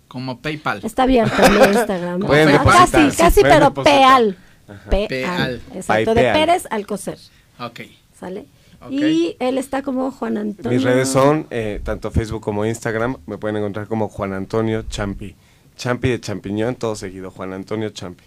Como PayPal. Está abierto mi Instagram. Pueden Ah, depositar, casi, sí, casi, pueden pero. P-al. P-Al. Exacto, de Peal. Pérez Alcocer. Ok. ¿Sale? Ok. Y él está como Juan Antonio. Mis redes son eh, tanto Facebook como Instagram. Me pueden encontrar como Juan Antonio Champi. Champi de champiñón, todo seguido. Juan Antonio Champi.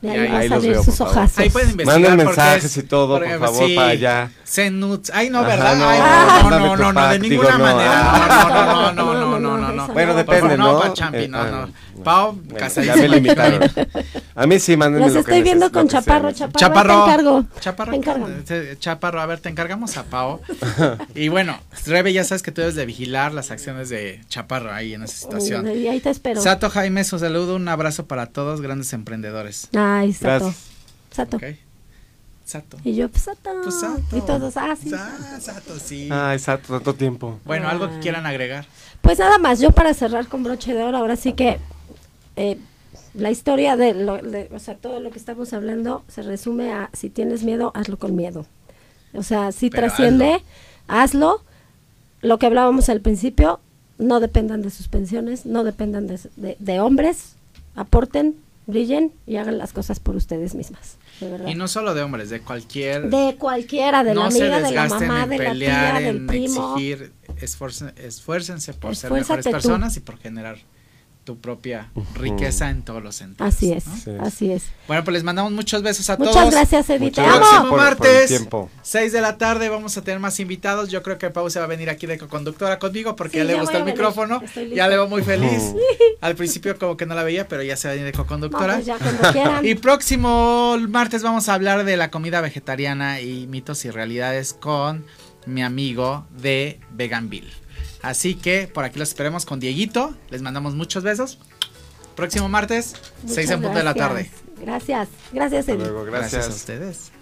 Y ahí, ahí va a veo, sus por hojas. Ahí pueden investigar. Manden mensajes es- y todo, por favor, para allá. Nudes. Ay, no, Ajá, ¿verdad? no, Ay, Ah. no, no, tu no, no, de pack, digo, ninguna no, manera. ah. No, no, no, no, no, no, no. Bueno, no. depende, Por favor, ¿no? pa' Champi, Eh, no, ah, no. no. Pau, Bueno, ya me limitaron. A mí sí, mándenme Los lo que estoy viendo neces- con que. Chaparro, Chaparro. Chaparro. Te encargo. Chaparro, Te encargo. eh, Chaparro, a ver, te encargamos a Pau. y bueno, Rebe, ya sabes que tú debes de vigilar las acciones de Chaparro ahí en esa situación. Y ahí te espero. Sato Jaime, su saludo, un abrazo para todos, grandes emprendedores. Ay, Sato. Gracias. Sato. ¿Ok? Sato. Y yo, pues Sato. Pues Sato. Y todos, ah, sí. Sa- Sato, sí. Ay, exacto, tanto tiempo. Bueno, algo que quieran agregar. Pues nada más, yo para cerrar con broche de oro, ahora sí que eh, la historia de, lo, de- o sea, todo lo que estamos hablando se resume a si tienes miedo, hazlo con miedo. O sea, si Pero trasciende, hazlo. Lo que hablábamos al principio, no dependan de sus pensiones, no dependan de, de- de hombres, aporten, brillen y hagan las cosas por ustedes mismas. De verdad. Y no solo de hombres, de cualquier... de cualquiera, de la no se amiga, de la mamá, de la pelear, tía, del primo. exigir, esfuércense por ser mejores tú. personas y por generar tu propia riqueza en todos los sentidos. Así es, ¿no? Sí. así es. Bueno, pues les mandamos muchos besos a Muchas todos. gracias, Edith. Muchas amo. gracias Próximo por- por el martes, tiempo. 6 de la tarde, vamos a tener más invitados. Yo creo que Pau se va a venir aquí de co-conductora conmigo porque Sí, ya le gustó el venir. micrófono. Ya le veo muy feliz. Al principio como que no la veía, pero ya se va a venir de No, co-conductora. pues cuando quieran. Y próximo martes vamos a hablar de la comida vegetariana y mitos y realidades con mi amigo de Veganville. Así que por aquí los esperemos con Dieguito. Les mandamos muchos besos. Próximo martes, Muchas 6 en punto de la tarde. gracias. Gracias, gracias, Hasta Edith. luego, Gracias a gracias. ustedes.